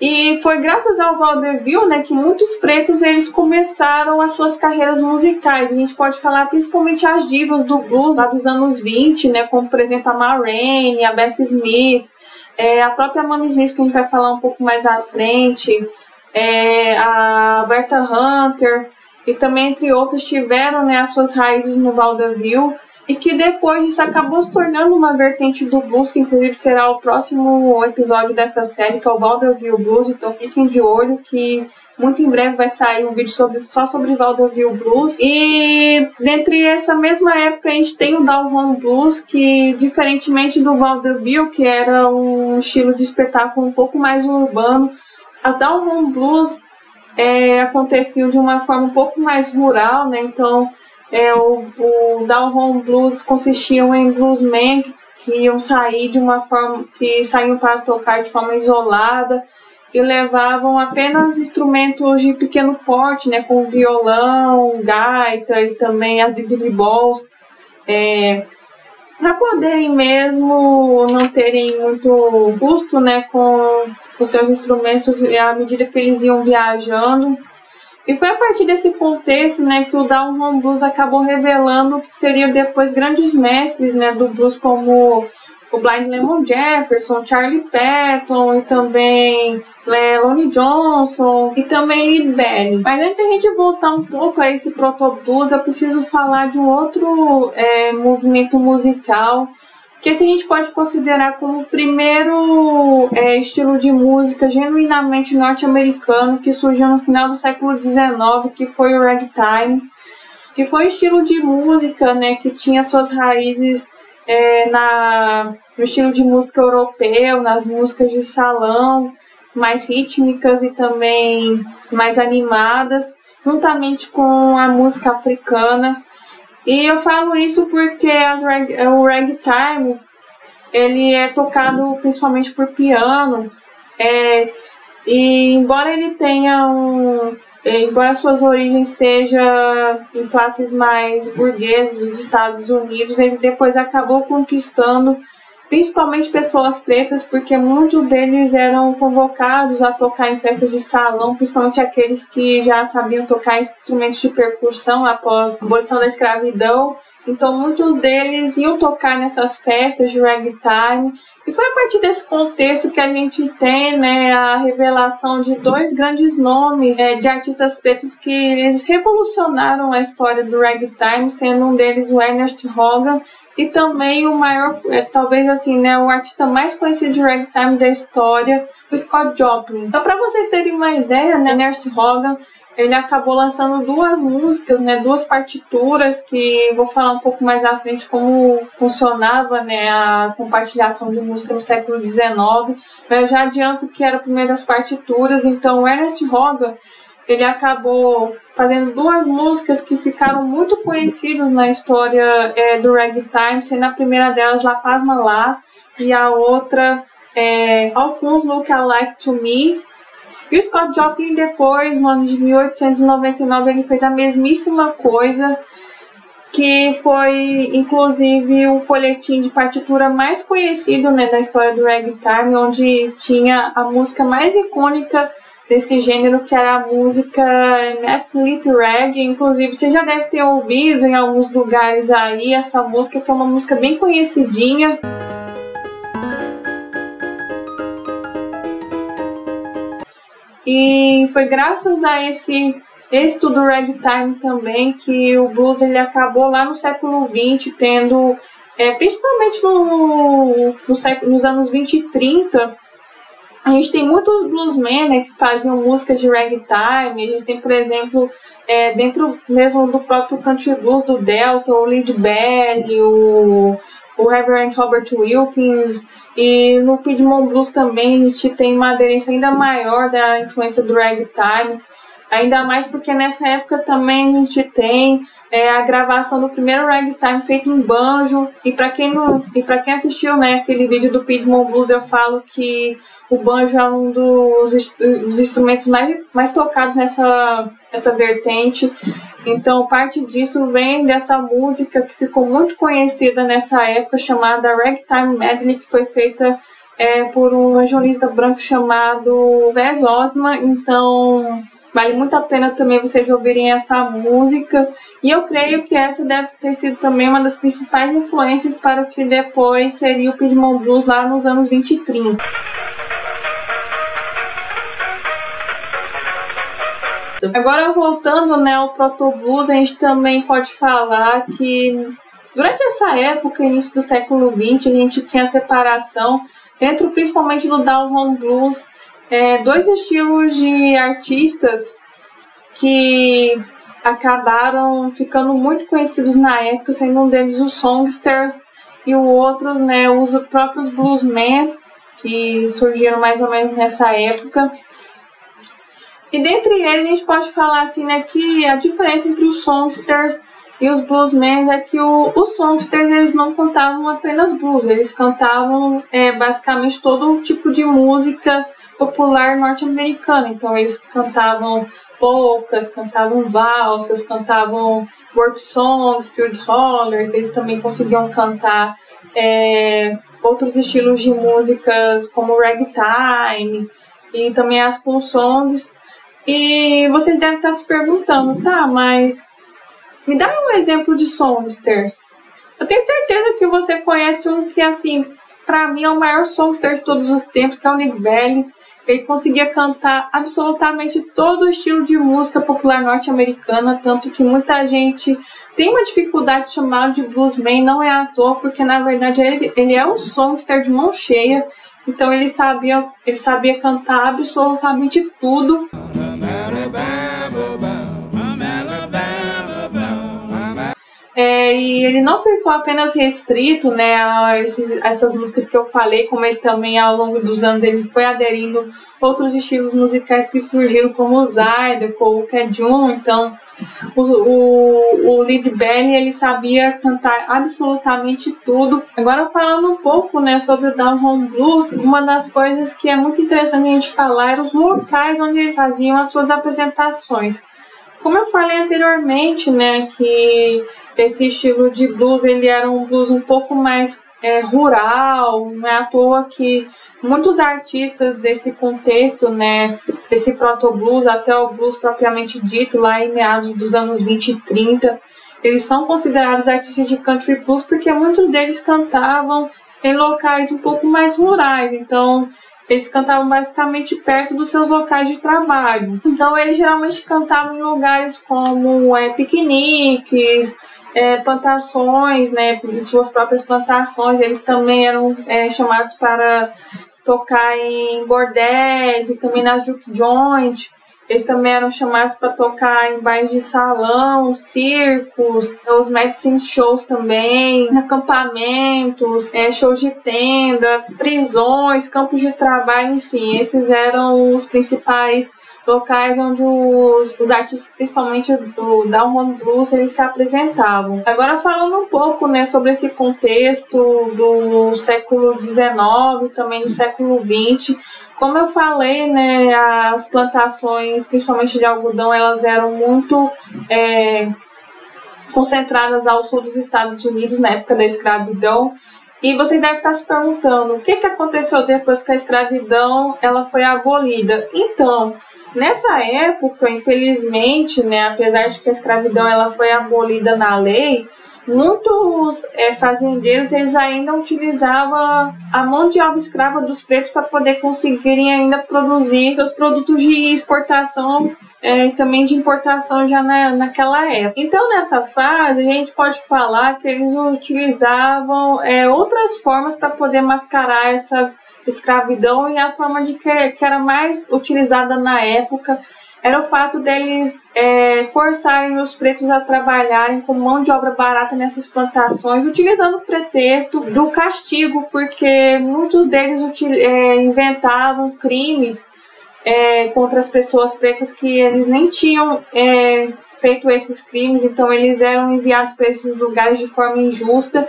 e foi graças ao vaudeville, né, que muitos pretos eles começaram as suas carreiras musicais. A gente pode falar principalmente as divas do blues lá dos anos 20, né, como por exemplo a Ma Rainey, a Bessie Smith, é, a própria Mamie Smith que a gente vai falar um pouco mais à frente, é, a Berta Hunter e também entre outros tiveram né, as suas raízes no vaudeville e que depois isso acabou se tornando uma vertente do blues, que inclusive será o próximo episódio dessa série, que é o Vaudeville Blues, então fiquem de olho que muito em breve vai sair um vídeo sobre, só sobre Vaudeville Blues. E dentre essa mesma época a gente tem o Down Home Blues, que diferentemente do Vaudeville, que era um estilo de espetáculo um pouco mais urbano, as Down Home Blues é, aconteciam de uma forma um pouco mais rural, né? Então é, o, o Down Home Blues consistiam em bluesmen que iam sair de uma forma que saíam para tocar de forma isolada e levavam apenas instrumentos de pequeno porte, né, como violão, gaita e também as diddly balls, é, para poderem mesmo não terem muito custo, né, com os seus instrumentos à medida que eles iam viajando E foi a partir desse contexto, né, que o Down Home Blues acabou revelando que seriam depois grandes mestres, né, do blues como o Blind Lemon Jefferson, Charlie Patton e também né, Lonnie Johnson e também Lee Belly. Mas antes da gente voltar um pouco a esse proto blues, eu preciso falar de um outro é, movimento musical que esse a gente pode considerar como o primeiro é, estilo de música genuinamente norte-americano que surgiu no final do século XIX, que foi o ragtime, que foi um estilo de música né, que tinha suas raízes é, na, no estilo de música europeu, nas músicas de salão, mais rítmicas e também mais animadas, juntamente com a música africana. E eu falo isso porque rag, o ragtime ele é tocado principalmente por piano. É, e embora ele tenha um, embora suas origens sejam em classes mais burguesas dos Estados Unidos, ele depois acabou conquistando principalmente pessoas pretas, porque muitos deles eram convocados a tocar em festas de salão, principalmente aqueles que já sabiam tocar instrumentos de percussão após a abolição da escravidão. Então, muitos deles iam tocar nessas festas de ragtime. E foi a partir desse contexto que a gente tem né, a revelação de dois grandes nomes é, de artistas pretos que eles revolucionaram a história do ragtime, sendo um deles o Ernest Hogan e também o maior, é, talvez assim, né, o artista mais conhecido de ragtime da história, o Scott Joplin. Então, para vocês terem uma ideia, né, Ernest Hogan ele acabou lançando duas músicas, né, duas partituras que vou falar um pouco mais à frente como funcionava, né, a compartilhação de música no século XIX. Mas eu já adianto que eram primeiras partituras, então Ernest Hogan ele acabou fazendo duas músicas que ficaram muito conhecidas na história é, do ragtime, sendo a primeira delas La Paz Malá e a outra é, Alguns Look Alike to Me, e o Scott Joplin depois, no ano de 1899, ele fez a mesmíssima coisa, que foi inclusive o folhetim de partitura mais conhecido né, história do ragtime, onde tinha a música mais icônica desse gênero, que era a música Nat Lip Rag. Inclusive, você já deve ter ouvido em alguns lugares aí essa música, que é uma música bem conhecidinha. E foi graças a esse êxito do ragtime também que o blues ele acabou lá no século XX tendo, é, principalmente no, no século, nos anos 20 e 30, a gente tem muitos bluesmen né, que faziam música de ragtime. A gente tem, por exemplo, é, dentro mesmo do próprio country blues do Delta, o Lead Belly, o, o Reverend Robert Wilkins. E no Piedmont Blues também a gente tem uma aderência ainda maior da influência do ragtime. Ainda mais porque nessa época também a gente tem é, a gravação do primeiro ragtime feito em banjo. E para quem quem assistiu, né, aquele vídeo do Piedmont Blues, eu falo que o banjo é um dos, dos instrumentos mais, mais tocados nessa, nessa vertente. Então, parte disso vem dessa música que ficou muito conhecida nessa época, chamada Ragtime Medley, que foi feita é, por um evangelista branco chamado Wes Osman. Então, vale muito a pena também vocês ouvirem essa música. E eu creio que essa deve ter sido também uma das principais influências para o que depois seria o Piedmont Blues lá nos anos 20 e 30. Agora, voltando né, ao Proto Blues, a gente também pode falar que durante essa época, início do século XX, a gente tinha separação dentro principalmente do Down Home Blues, é, dois estilos de artistas que acabaram ficando muito conhecidos na época, sendo um deles os songsters e o outro, né, os próprios bluesmen que surgiram mais ou menos nessa época. E dentre eles a gente pode falar assim, né, que a diferença entre os songsters e os bluesmen é que o, os songsters eles não cantavam apenas blues, eles cantavam é, basicamente todo tipo de música popular norte-americana. Então eles cantavam polcas, cantavam valsas, cantavam work songs, field hollers, eles também conseguiam cantar é, outros estilos de músicas como ragtime e também as punk songs. E vocês devem estar se perguntando, tá, mas me dá um exemplo de songster. Eu tenho certeza que você conhece um que, assim, para mim é o maior songster de todos os tempos, que é o Nick Valley. Ele conseguia cantar absolutamente todo o estilo de música popular norte-americana, tanto que muita gente tem uma dificuldade de chamá-lo de bluesman, não é à toa, porque na verdade ele, ele é um songster de mão cheia, então ele sabia, ele sabia cantar absolutamente tudo. É, e ele não ficou apenas restrito né, a, esses, a essas músicas que eu falei, como ele também ao longo dos anos ele foi aderindo outros estilos musicais que surgiram, como o Zydeco, o Kejun, então o, o, o Lead Belly ele sabia cantar absolutamente tudo. Agora falando um pouco né, sobre o Down Home Blues, uma das coisas que é muito interessante a gente falar eram os locais onde eles faziam as suas apresentações. Como eu falei anteriormente, né, que esse estilo de blues ele era um blues um pouco mais é, rural, não é à toa que muitos artistas desse contexto, né, desse proto-blues até o blues propriamente dito, lá em meados dos anos 20 e 30, eles são considerados artistas de country blues porque muitos deles cantavam em locais um pouco mais rurais, então eles cantavam basicamente perto dos seus locais de trabalho. Então eles geralmente cantavam em lugares como é, piqueniques, é, plantações, né, suas próprias plantações, eles também eram é, chamados para tocar em bordéis e também na juke joint. Eles também eram chamados para tocar em bairros de salão, circos, os medicine shows também, acampamentos, é, shows de tenda, prisões, campos de trabalho, enfim, esses eram os principais locais onde os, os artistas, principalmente do Down Home Blues, eles se apresentavam. Agora falando um pouco, né, sobre esse contexto do século XIX, também do século XX, como eu falei, né, as plantações, principalmente de algodão, elas eram muito é, concentradas ao sul dos Estados Unidos na época da escravidão. E vocês devem estar se perguntando o que, que aconteceu depois que a escravidão ela foi abolida. Então, Nessa época, infelizmente, né, apesar de que a escravidão ela foi abolida na lei, muitos é, fazendeiros eles ainda utilizavam a mão de obra escrava dos pretos para poder conseguirem ainda produzir seus produtos de exportação é, e também de importação já na, naquela época. Então, nessa fase, a gente pode falar que eles utilizavam é, outras formas para poder mascarar essa escravidão e a forma de que, que era mais utilizada na época era o fato deles é, forçarem os pretos a trabalharem com mão de obra barata nessas plantações, utilizando o pretexto do castigo, porque muitos deles é, inventavam crimes é, contra as pessoas pretas que eles nem tinham é, feito esses crimes, então eles eram enviados para esses lugares de forma injusta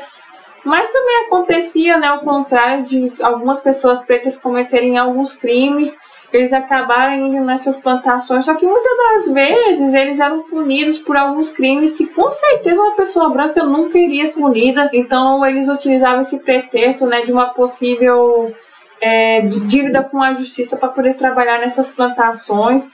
mas também acontecia né, o contrário de algumas pessoas pretas cometerem alguns crimes, eles acabarem indo nessas plantações, só que muitas das vezes eles eram punidos por alguns crimes que com certeza uma pessoa branca nunca iria ser punida, então eles utilizavam esse pretexto né, de uma possível é, dívida com a justiça para poder trabalhar nessas plantações.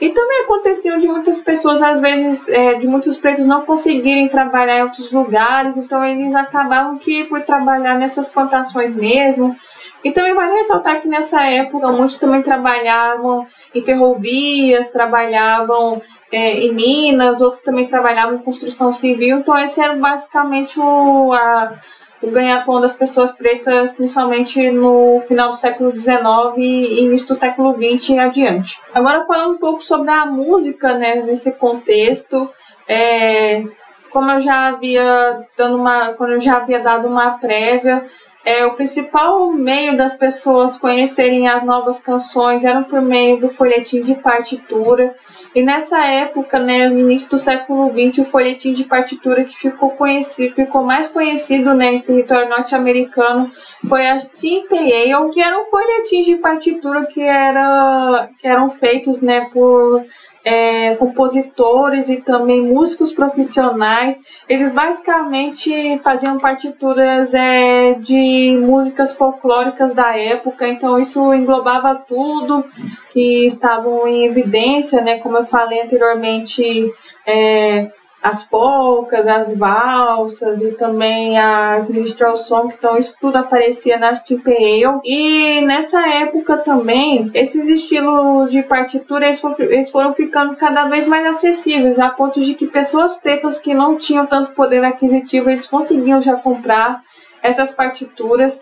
E também aconteceu de muitas pessoas, às vezes, é, de muitos pretos não conseguirem trabalhar em outros lugares, então eles acabavam que por trabalhar nessas plantações mesmo. E também vale ressaltar que nessa época muitos também trabalhavam em ferrovias, trabalhavam é, em minas, outros também trabalhavam em construção civil, então esse era basicamente o, a, o ganha-pão das pessoas pretas, principalmente no final do século XIX e início do século XX e adiante. Agora falando um pouco sobre a música, né, nesse contexto, é, como eu já havia dando uma, quando eu já havia dado uma prévia, é, o principal meio das pessoas conhecerem as novas canções era por meio do folhetim de partitura. E nessa época, né, no início do século XX, o folhetim de partitura que ficou conhecido, ficou mais conhecido né, em território norte-americano foi a Tim Yale, que eram folhetins de partitura que, era, que eram feitos né, por é, compositores e também músicos profissionais. Eles basicamente faziam partituras é, de músicas folclóricas da época, então isso englobava tudo que estavam em evidência, né? Como eu falei anteriormente, é, as polcas, as valsas e também as minstrel songs, então isso tudo aparecia nas Ale. E nessa época também, esses estilos de partitura eles foram ficando cada vez mais acessíveis, a ponto de que pessoas pretas que não tinham tanto poder aquisitivo, eles conseguiam já comprar essas partituras.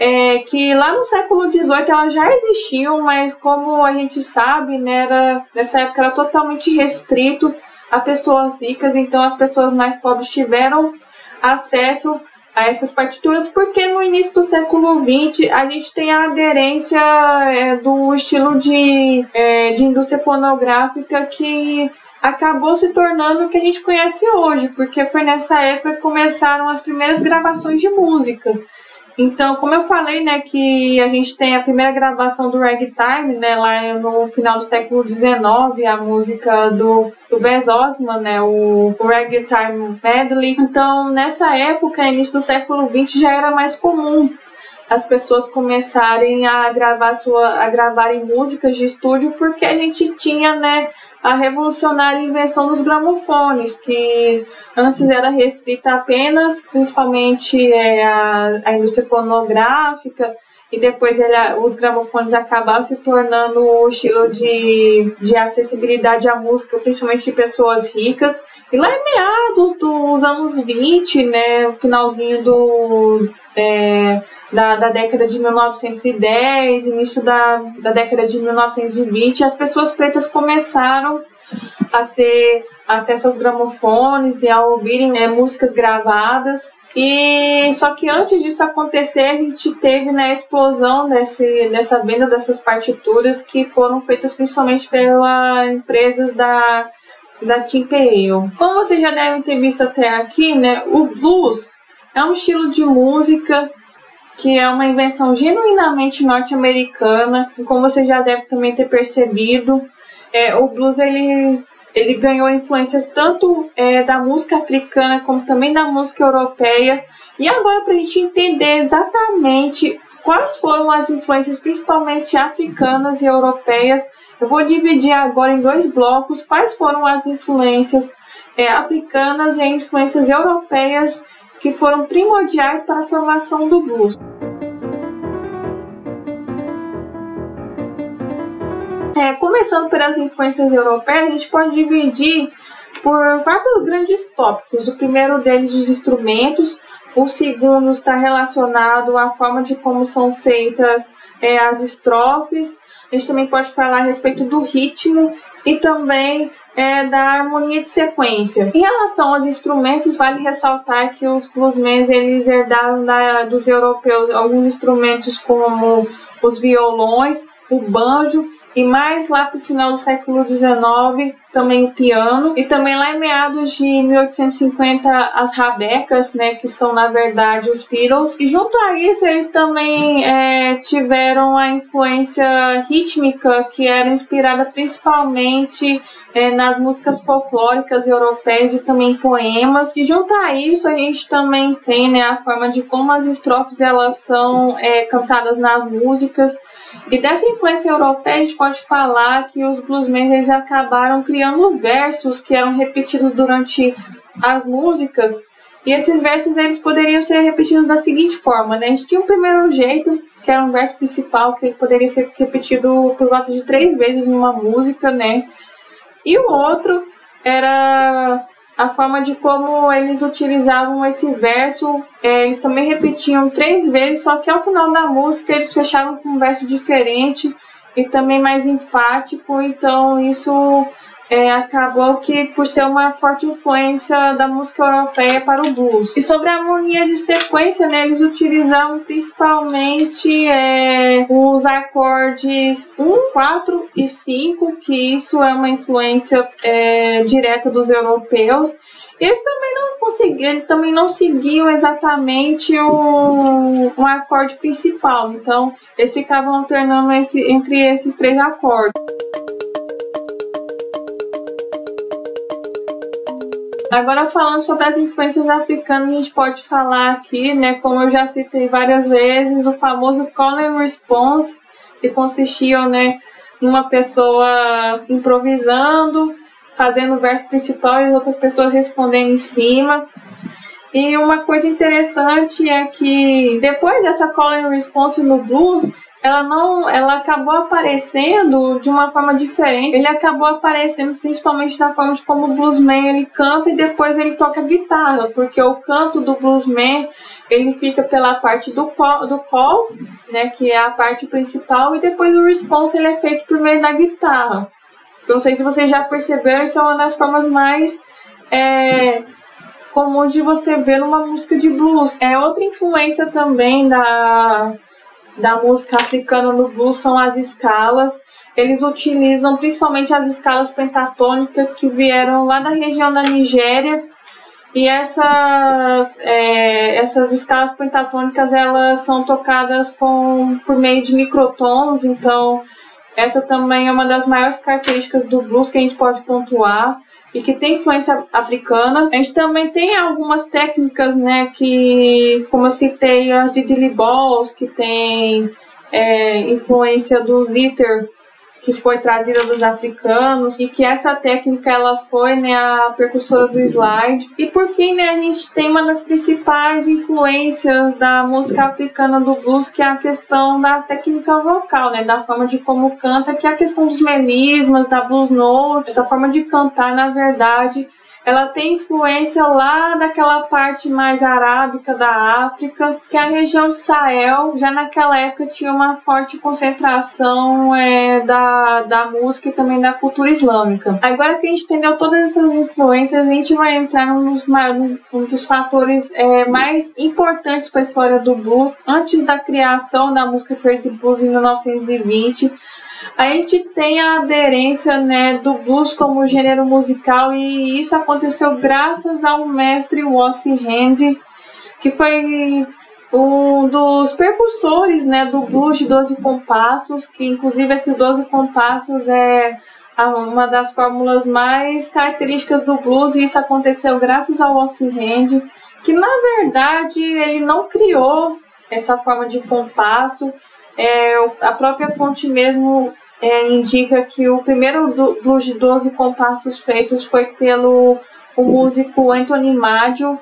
É, que lá no século XVIII elas já existiam, mas como a gente sabe, né, era, nessa época era totalmente restrito a pessoas ricas, então as pessoas mais pobres tiveram acesso a essas partituras, porque no início do século XX a gente tem a aderência é, do estilo de, é, de indústria fonográfica que acabou se tornando o que a gente conhece hoje, porque foi nessa época que começaram as primeiras gravações de música. Então, como eu falei, né, que a gente tem a primeira gravação do ragtime, né, lá no final do século XIX, a música do, do Wes Osman, né, o, o ragtime medley. Então, nessa época, início do século XX, já era mais comum as pessoas começarem a gravar sua a gravarem músicas de estúdio porque a gente tinha né a revolucionária invenção dos gramofones, que antes era restrita apenas, principalmente é, a, a indústria fonográfica, e depois ele, os gramofones acabaram se tornando o estilo de, de acessibilidade à música, principalmente de pessoas ricas. E lá em meados dos anos 20, né, finalzinho do, é, da, da década de 1910, início da, da década de 1920, as pessoas pretas começaram a ter acesso aos gramofones e a ouvirem né, músicas gravadas. E só que antes disso acontecer, a gente teve né, a explosão desse, dessa venda dessas partituras que foram feitas principalmente pelas empresas da, da Tim Ale. Como vocês já devem ter visto até aqui, né, o blues é um estilo de música que é uma invenção genuinamente norte-americana. Como você já deve também ter percebido, é, o blues ele, ele ganhou influências tanto é, da música africana como também da música europeia. E agora, para a gente entender exatamente quais foram as influências, principalmente africanas e europeias, eu vou dividir agora em dois blocos quais foram as influências é, africanas e influências europeias que foram primordiais para a formação do blues. É, começando pelas influências europeias, a gente pode dividir por quatro grandes tópicos. O primeiro deles, os instrumentos. O segundo está relacionado à forma de como são feitas é, as estrofes. A gente também pode falar a respeito do ritmo e também é, da harmonia de sequência. Em relação aos instrumentos, vale ressaltar que os bluesmen eles herdaram da, dos europeus alguns instrumentos como os violões, o banjo e mais lá para o final do século XIX também o piano. E também lá em meados de 1850 as rabecas, né, que são na verdade os fiddles e junto a isso eles também é, tiveram a influência rítmica que era inspirada principalmente é, nas músicas folclóricas europeias e também poemas. E junto a isso a gente também tem né, a forma de como as estrofes elas são é, cantadas nas músicas e dessa influência europeia, a gente pode falar que os bluesmen eles acabaram criando versos que eram repetidos durante as músicas. E esses versos eles poderiam ser repetidos da seguinte forma, né? A gente tinha um primeiro jeito, que era um verso principal, que poderia ser repetido por volta de três vezes numa música, né? E o outro era a forma de como eles utilizavam esse verso. É, eles também repetiam três vezes, só que ao final da música eles fechavam com um verso diferente e também mais enfático. Então isso é, acabou que por ser uma forte influência da música europeia para o blues. E sobre a harmonia de sequência, né, eles utilizavam principalmente é, os acordes 1, 4 e 5, que isso é uma influência é, direta dos europeus. Eles também não conseguiam, eles também não seguiam exatamente um, um acorde principal, então eles ficavam alternando esse, entre esses três acordes. Agora falando sobre as influências africanas, a gente pode falar aqui, né, como eu já citei várias vezes, o famoso call and response, que consistia, né, numa pessoa improvisando, fazendo o verso principal e outras pessoas respondendo em cima. E uma coisa interessante é que depois dessa call and response no blues, ela não, ela acabou aparecendo de uma forma diferente. Ele acabou aparecendo principalmente na forma de como o bluesman ele canta e depois ele toca guitarra, porque o canto do bluesman ele fica pela parte do call, do call, né, que é a parte principal, e depois o response ele é feito por meio da guitarra. Não sei se vocês já perceberam, isso é uma das formas mais é, comuns de você ver numa música de blues. É outra influência também da da música africana no blues são as escalas. Eles utilizam principalmente as escalas pentatônicas que vieram lá da região da Nigéria. E essas, é, essas escalas pentatônicas elas são tocadas com, por meio de microtons, então essa também é uma das maiores características do blues que a gente pode pontuar e que tem influência africana. A gente também tem algumas técnicas, né, que, como eu citei, as de Dilly Balls, que tem é, influência do zither que foi trazida dos africanos e que essa técnica ela foi né, a percussora do slide. E por fim, né, a gente tem uma das principais influências da música africana do blues, que é a questão da técnica vocal, né, da forma de como canta, que é a questão dos melismas, da blues note, essa forma de cantar, na verdade, ela tem influência lá daquela parte mais arábica da África, que é a região de Sahel, já naquela época tinha uma forte concentração é, da, da música e também da cultura islâmica. Agora que a gente entendeu todas essas influências, a gente vai entrar num dos, um dos fatores é, mais importantes para a história do blues, antes da criação da música Crazy Blues em 1920 a gente tem a aderência né, do blues como gênero musical e isso aconteceu graças ao mestre Wossi Hand, que foi um dos precursores né, do blues de 12 compassos, que inclusive esses 12 compassos é uma das fórmulas mais características do blues e isso aconteceu graças ao Wossi Hand, que na verdade ele não criou essa forma de compasso, é, a própria fonte mesmo é, indica que o primeiro blues de 12 compassos feitos foi pelo o músico Anthony Maggio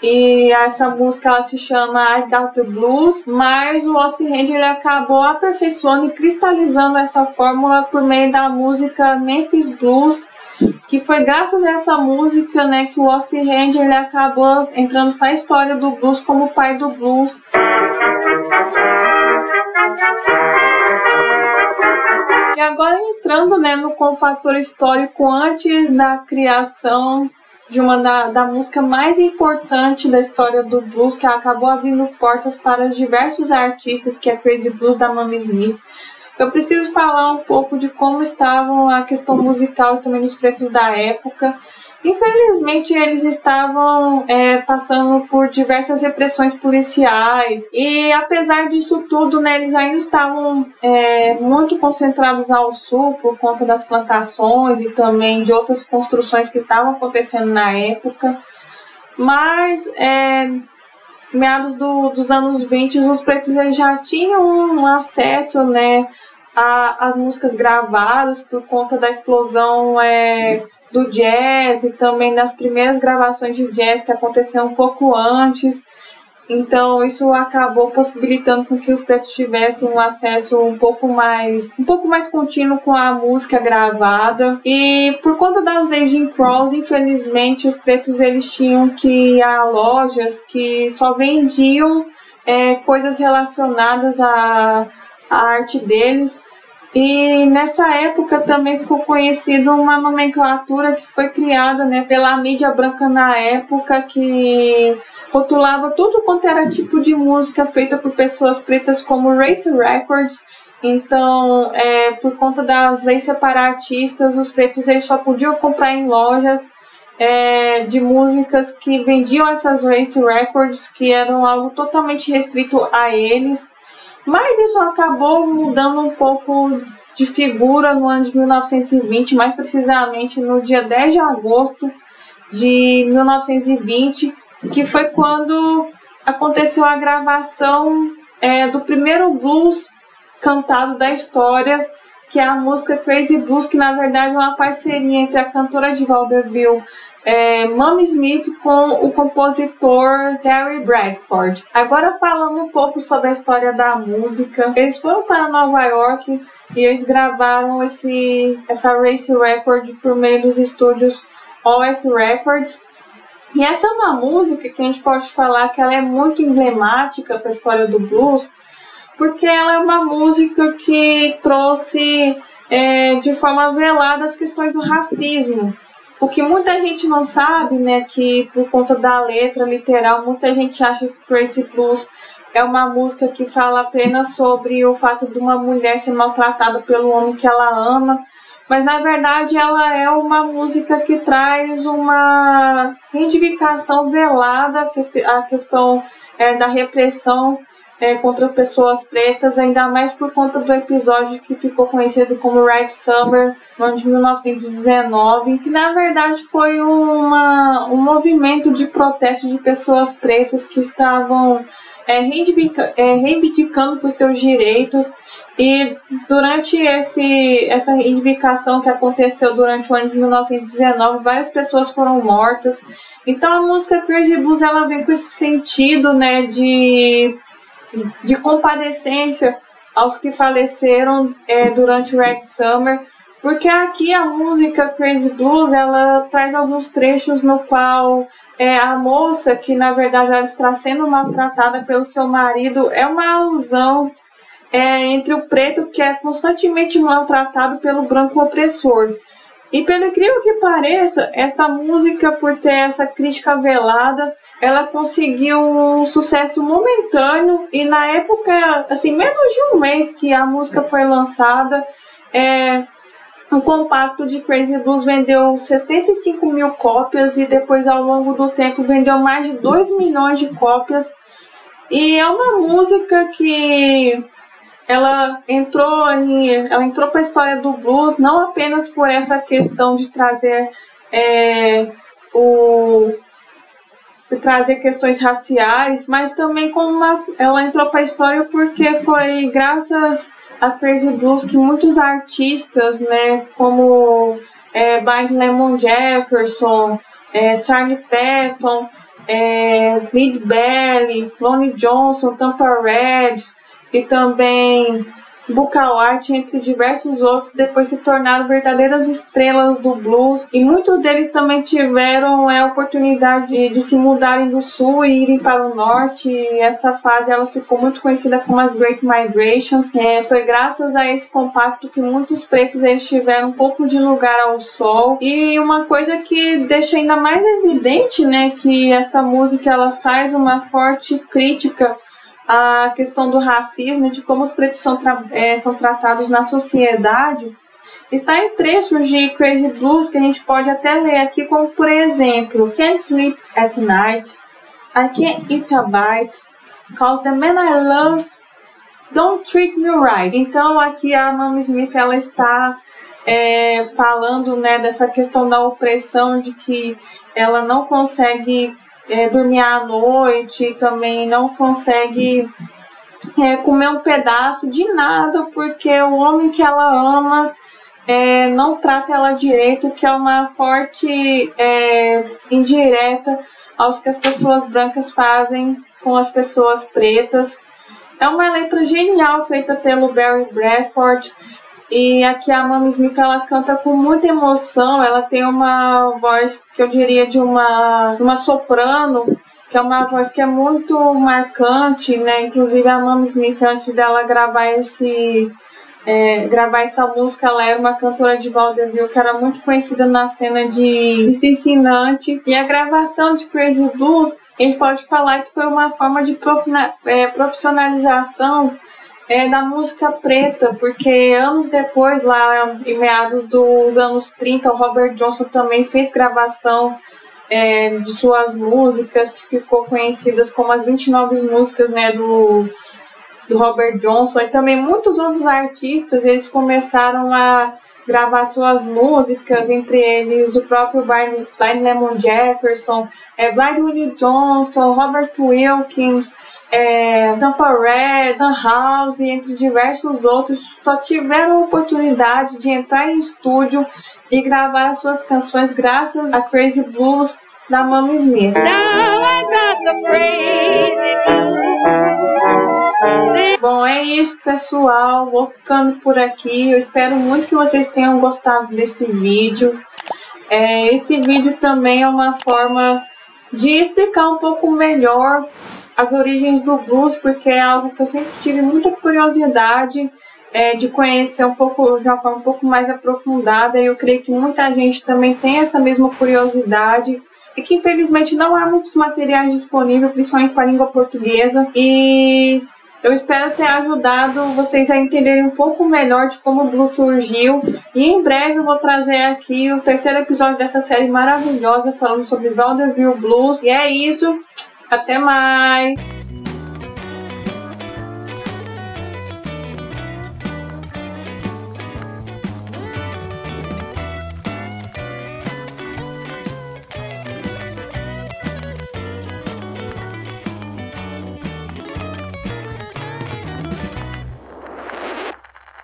e essa música ela se chama I Got the Blues, mas o Ossie Hand ele acabou aperfeiçoando e cristalizando essa fórmula por meio da música Memphis Blues, que foi graças a essa música, né, que o Ossie Hand ele acabou entrando para a história do blues como pai do blues. E agora entrando né, no fator histórico antes da criação de uma da, da música mais importante da história do blues, que acabou abrindo portas para diversos artistas, que é Crazy Blues da Mamie Smith. Eu preciso falar um pouco de como estavam a questão musical e também dos pretos da época Infelizmente, eles estavam é, passando por diversas repressões policiais e, apesar disso tudo, né, eles ainda estavam é, muito concentrados ao sul por conta das plantações e também de outras construções que estavam acontecendo na época. Mas, é, meados do, dos anos 20, os pretos já tinham um acesso né, às músicas gravadas por conta da explosão. É, do jazz e também das primeiras gravações de jazz que aconteceu um pouco antes. Então isso acabou possibilitando com que os pretos tivessem um acesso um pouco mais um pouco mais contínuo com a música gravada. E por conta das de Cross, infelizmente os pretos eles tinham que ir a lojas que só vendiam é, coisas relacionadas à, à arte deles e nessa época também ficou conhecido uma nomenclatura que foi criada né, pela mídia branca na época, que rotulava tudo quanto era tipo de música feita por pessoas pretas como Race Records. Então, é, por conta das leis separatistas, os pretos eles só podiam comprar em lojas é, de músicas que vendiam essas Race Records, que eram algo totalmente restrito a eles. Mas isso acabou mudando um pouco de figura no ano de 1920, mais precisamente no dia 10 de agosto de 1920, que foi quando aconteceu a gravação é, do primeiro blues cantado da história, que é a música Crazy Blues, que na verdade é uma parceria entre a cantora de Valderbill é, Smith com o compositor Harry Bradford. Agora falando um pouco sobre a história da música, eles foram para Nova York e eles gravaram esse essa race record por meio dos estúdios Oak Records. E essa é uma música que a gente pode falar que ela é muito emblemática para a história do blues, porque ela é uma música que trouxe é, de forma velada as questões do racismo. O que muita gente não sabe, né, que por conta da letra literal, muita gente acha que Crazy Blues é uma música que fala apenas sobre o fato de uma mulher ser maltratada pelo homem que ela ama, mas na verdade ela é uma música que traz uma reivindicação velada à questão é, da repressão é, contra pessoas pretas, ainda mais por conta do episódio que ficou conhecido como Red Summer, no ano de 1919, que na verdade foi uma, um movimento de protesto de pessoas pretas que estavam é, reivindica, é, reivindicando por seus direitos. E durante esse, essa reivindicação que aconteceu durante o ano de 1919, várias pessoas foram mortas. Então a música Crazy Blues ela vem com esse sentido, né, de de compadecência aos que faleceram é, durante o Red Summer, porque aqui a música Crazy Blues ela traz alguns trechos no qual é, a moça que na verdade ela está sendo maltratada pelo seu marido é uma alusão é, entre o preto que é constantemente maltratado pelo branco opressor. E pelo incrível que pareça, essa música, por ter essa crítica velada, ela conseguiu um sucesso momentâneo e na época, assim, menos de um mês que a música foi lançada, é, um compacto de Crazy Blues vendeu 75 mil cópias e depois ao longo do tempo vendeu mais de 2 milhões de cópias. E é uma música que ela entrou em, ela entrou para a história do blues não apenas por essa questão de trazer é, o trazer questões raciais, mas também como uma, ela entrou para a história porque foi graças a Crazy Blues que muitos artistas, né, como é, Blind Lemon Jefferson, é, Charlie Patton, é, Mid Belly, Lonnie Johnson, Tampa Red e também Bucauart, entre diversos outros, depois se tornaram verdadeiras estrelas do blues e muitos deles também tiveram é, a oportunidade de, de, se mudarem do sul e irem para o norte. E essa fase ela ficou muito conhecida como as Great Migrations. É, foi graças a esse compacto que muitos pretos eles tiveram um pouco de lugar ao sol. E uma coisa que deixa ainda mais evidente, né, que essa música ela faz uma forte crítica a questão do racismo, de como os pretos são, tra é, são tratados na sociedade, está em trechos de Crazy Blues que a gente pode até ler aqui, como por exemplo, Can't sleep at night, I can't eat a bite, cause the man I love don't treat me right. Então aqui a Mama Smith ela está é, falando né, dessa questão da opressão, de que ela não consegue é, dormir à noite, também não consegue é, comer um pedaço de nada, porque o homem que ela ama é, não trata ela direito, que é uma forte é, indireta aos que as pessoas brancas fazem com as pessoas pretas. É uma letra genial feita pelo Barry Bradford. E aqui a Mama Smith ela canta com muita emoção, ela tem uma voz que eu diria de uma, uma soprano, que é uma voz que é muito marcante, né? Inclusive a Mama Smith, antes dela gravar esse. É, gravar essa música, ela era uma cantora de vaudeville que era muito conhecida na cena de, de Cincinnati. E a gravação de Crazy Blues, a gente pode falar que foi uma forma de é, profissionalização é da música preta, porque anos depois, lá em meados dos anos 30, o Robert Johnson também fez gravação é, de suas músicas, que ficou conhecidas como as 29 músicas né, do, do Robert Johnson, e também muitos outros artistas, eles começaram a gravar suas músicas, entre eles o próprio Blind Lemon Jefferson, é, Blind Willie Johnson, Robert Wilkins, é, Tampa Red, Sun House, entre diversos outros, só tiveram a oportunidade de entrar em estúdio e gravar as suas canções graças a Crazy Blues da Mama Smith. Bom, é isso, pessoal. Vou ficando por aqui. Eu espero muito que vocês tenham gostado desse vídeo. É, esse vídeo também é uma forma de explicar um pouco melhor as origens do blues, porque é algo que eu sempre tive muita curiosidade é, de conhecer um pouco, de uma forma um pouco mais aprofundada. E eu creio que muita gente também tem essa mesma curiosidade e que infelizmente não há muitos materiais disponíveis, principalmente para a língua portuguesa. E eu espero ter ajudado vocês a entenderem um pouco melhor de como o blues surgiu. E em breve eu vou trazer aqui o terceiro episódio dessa série maravilhosa falando sobre Vaudeville Blues. E é isso. Até mais!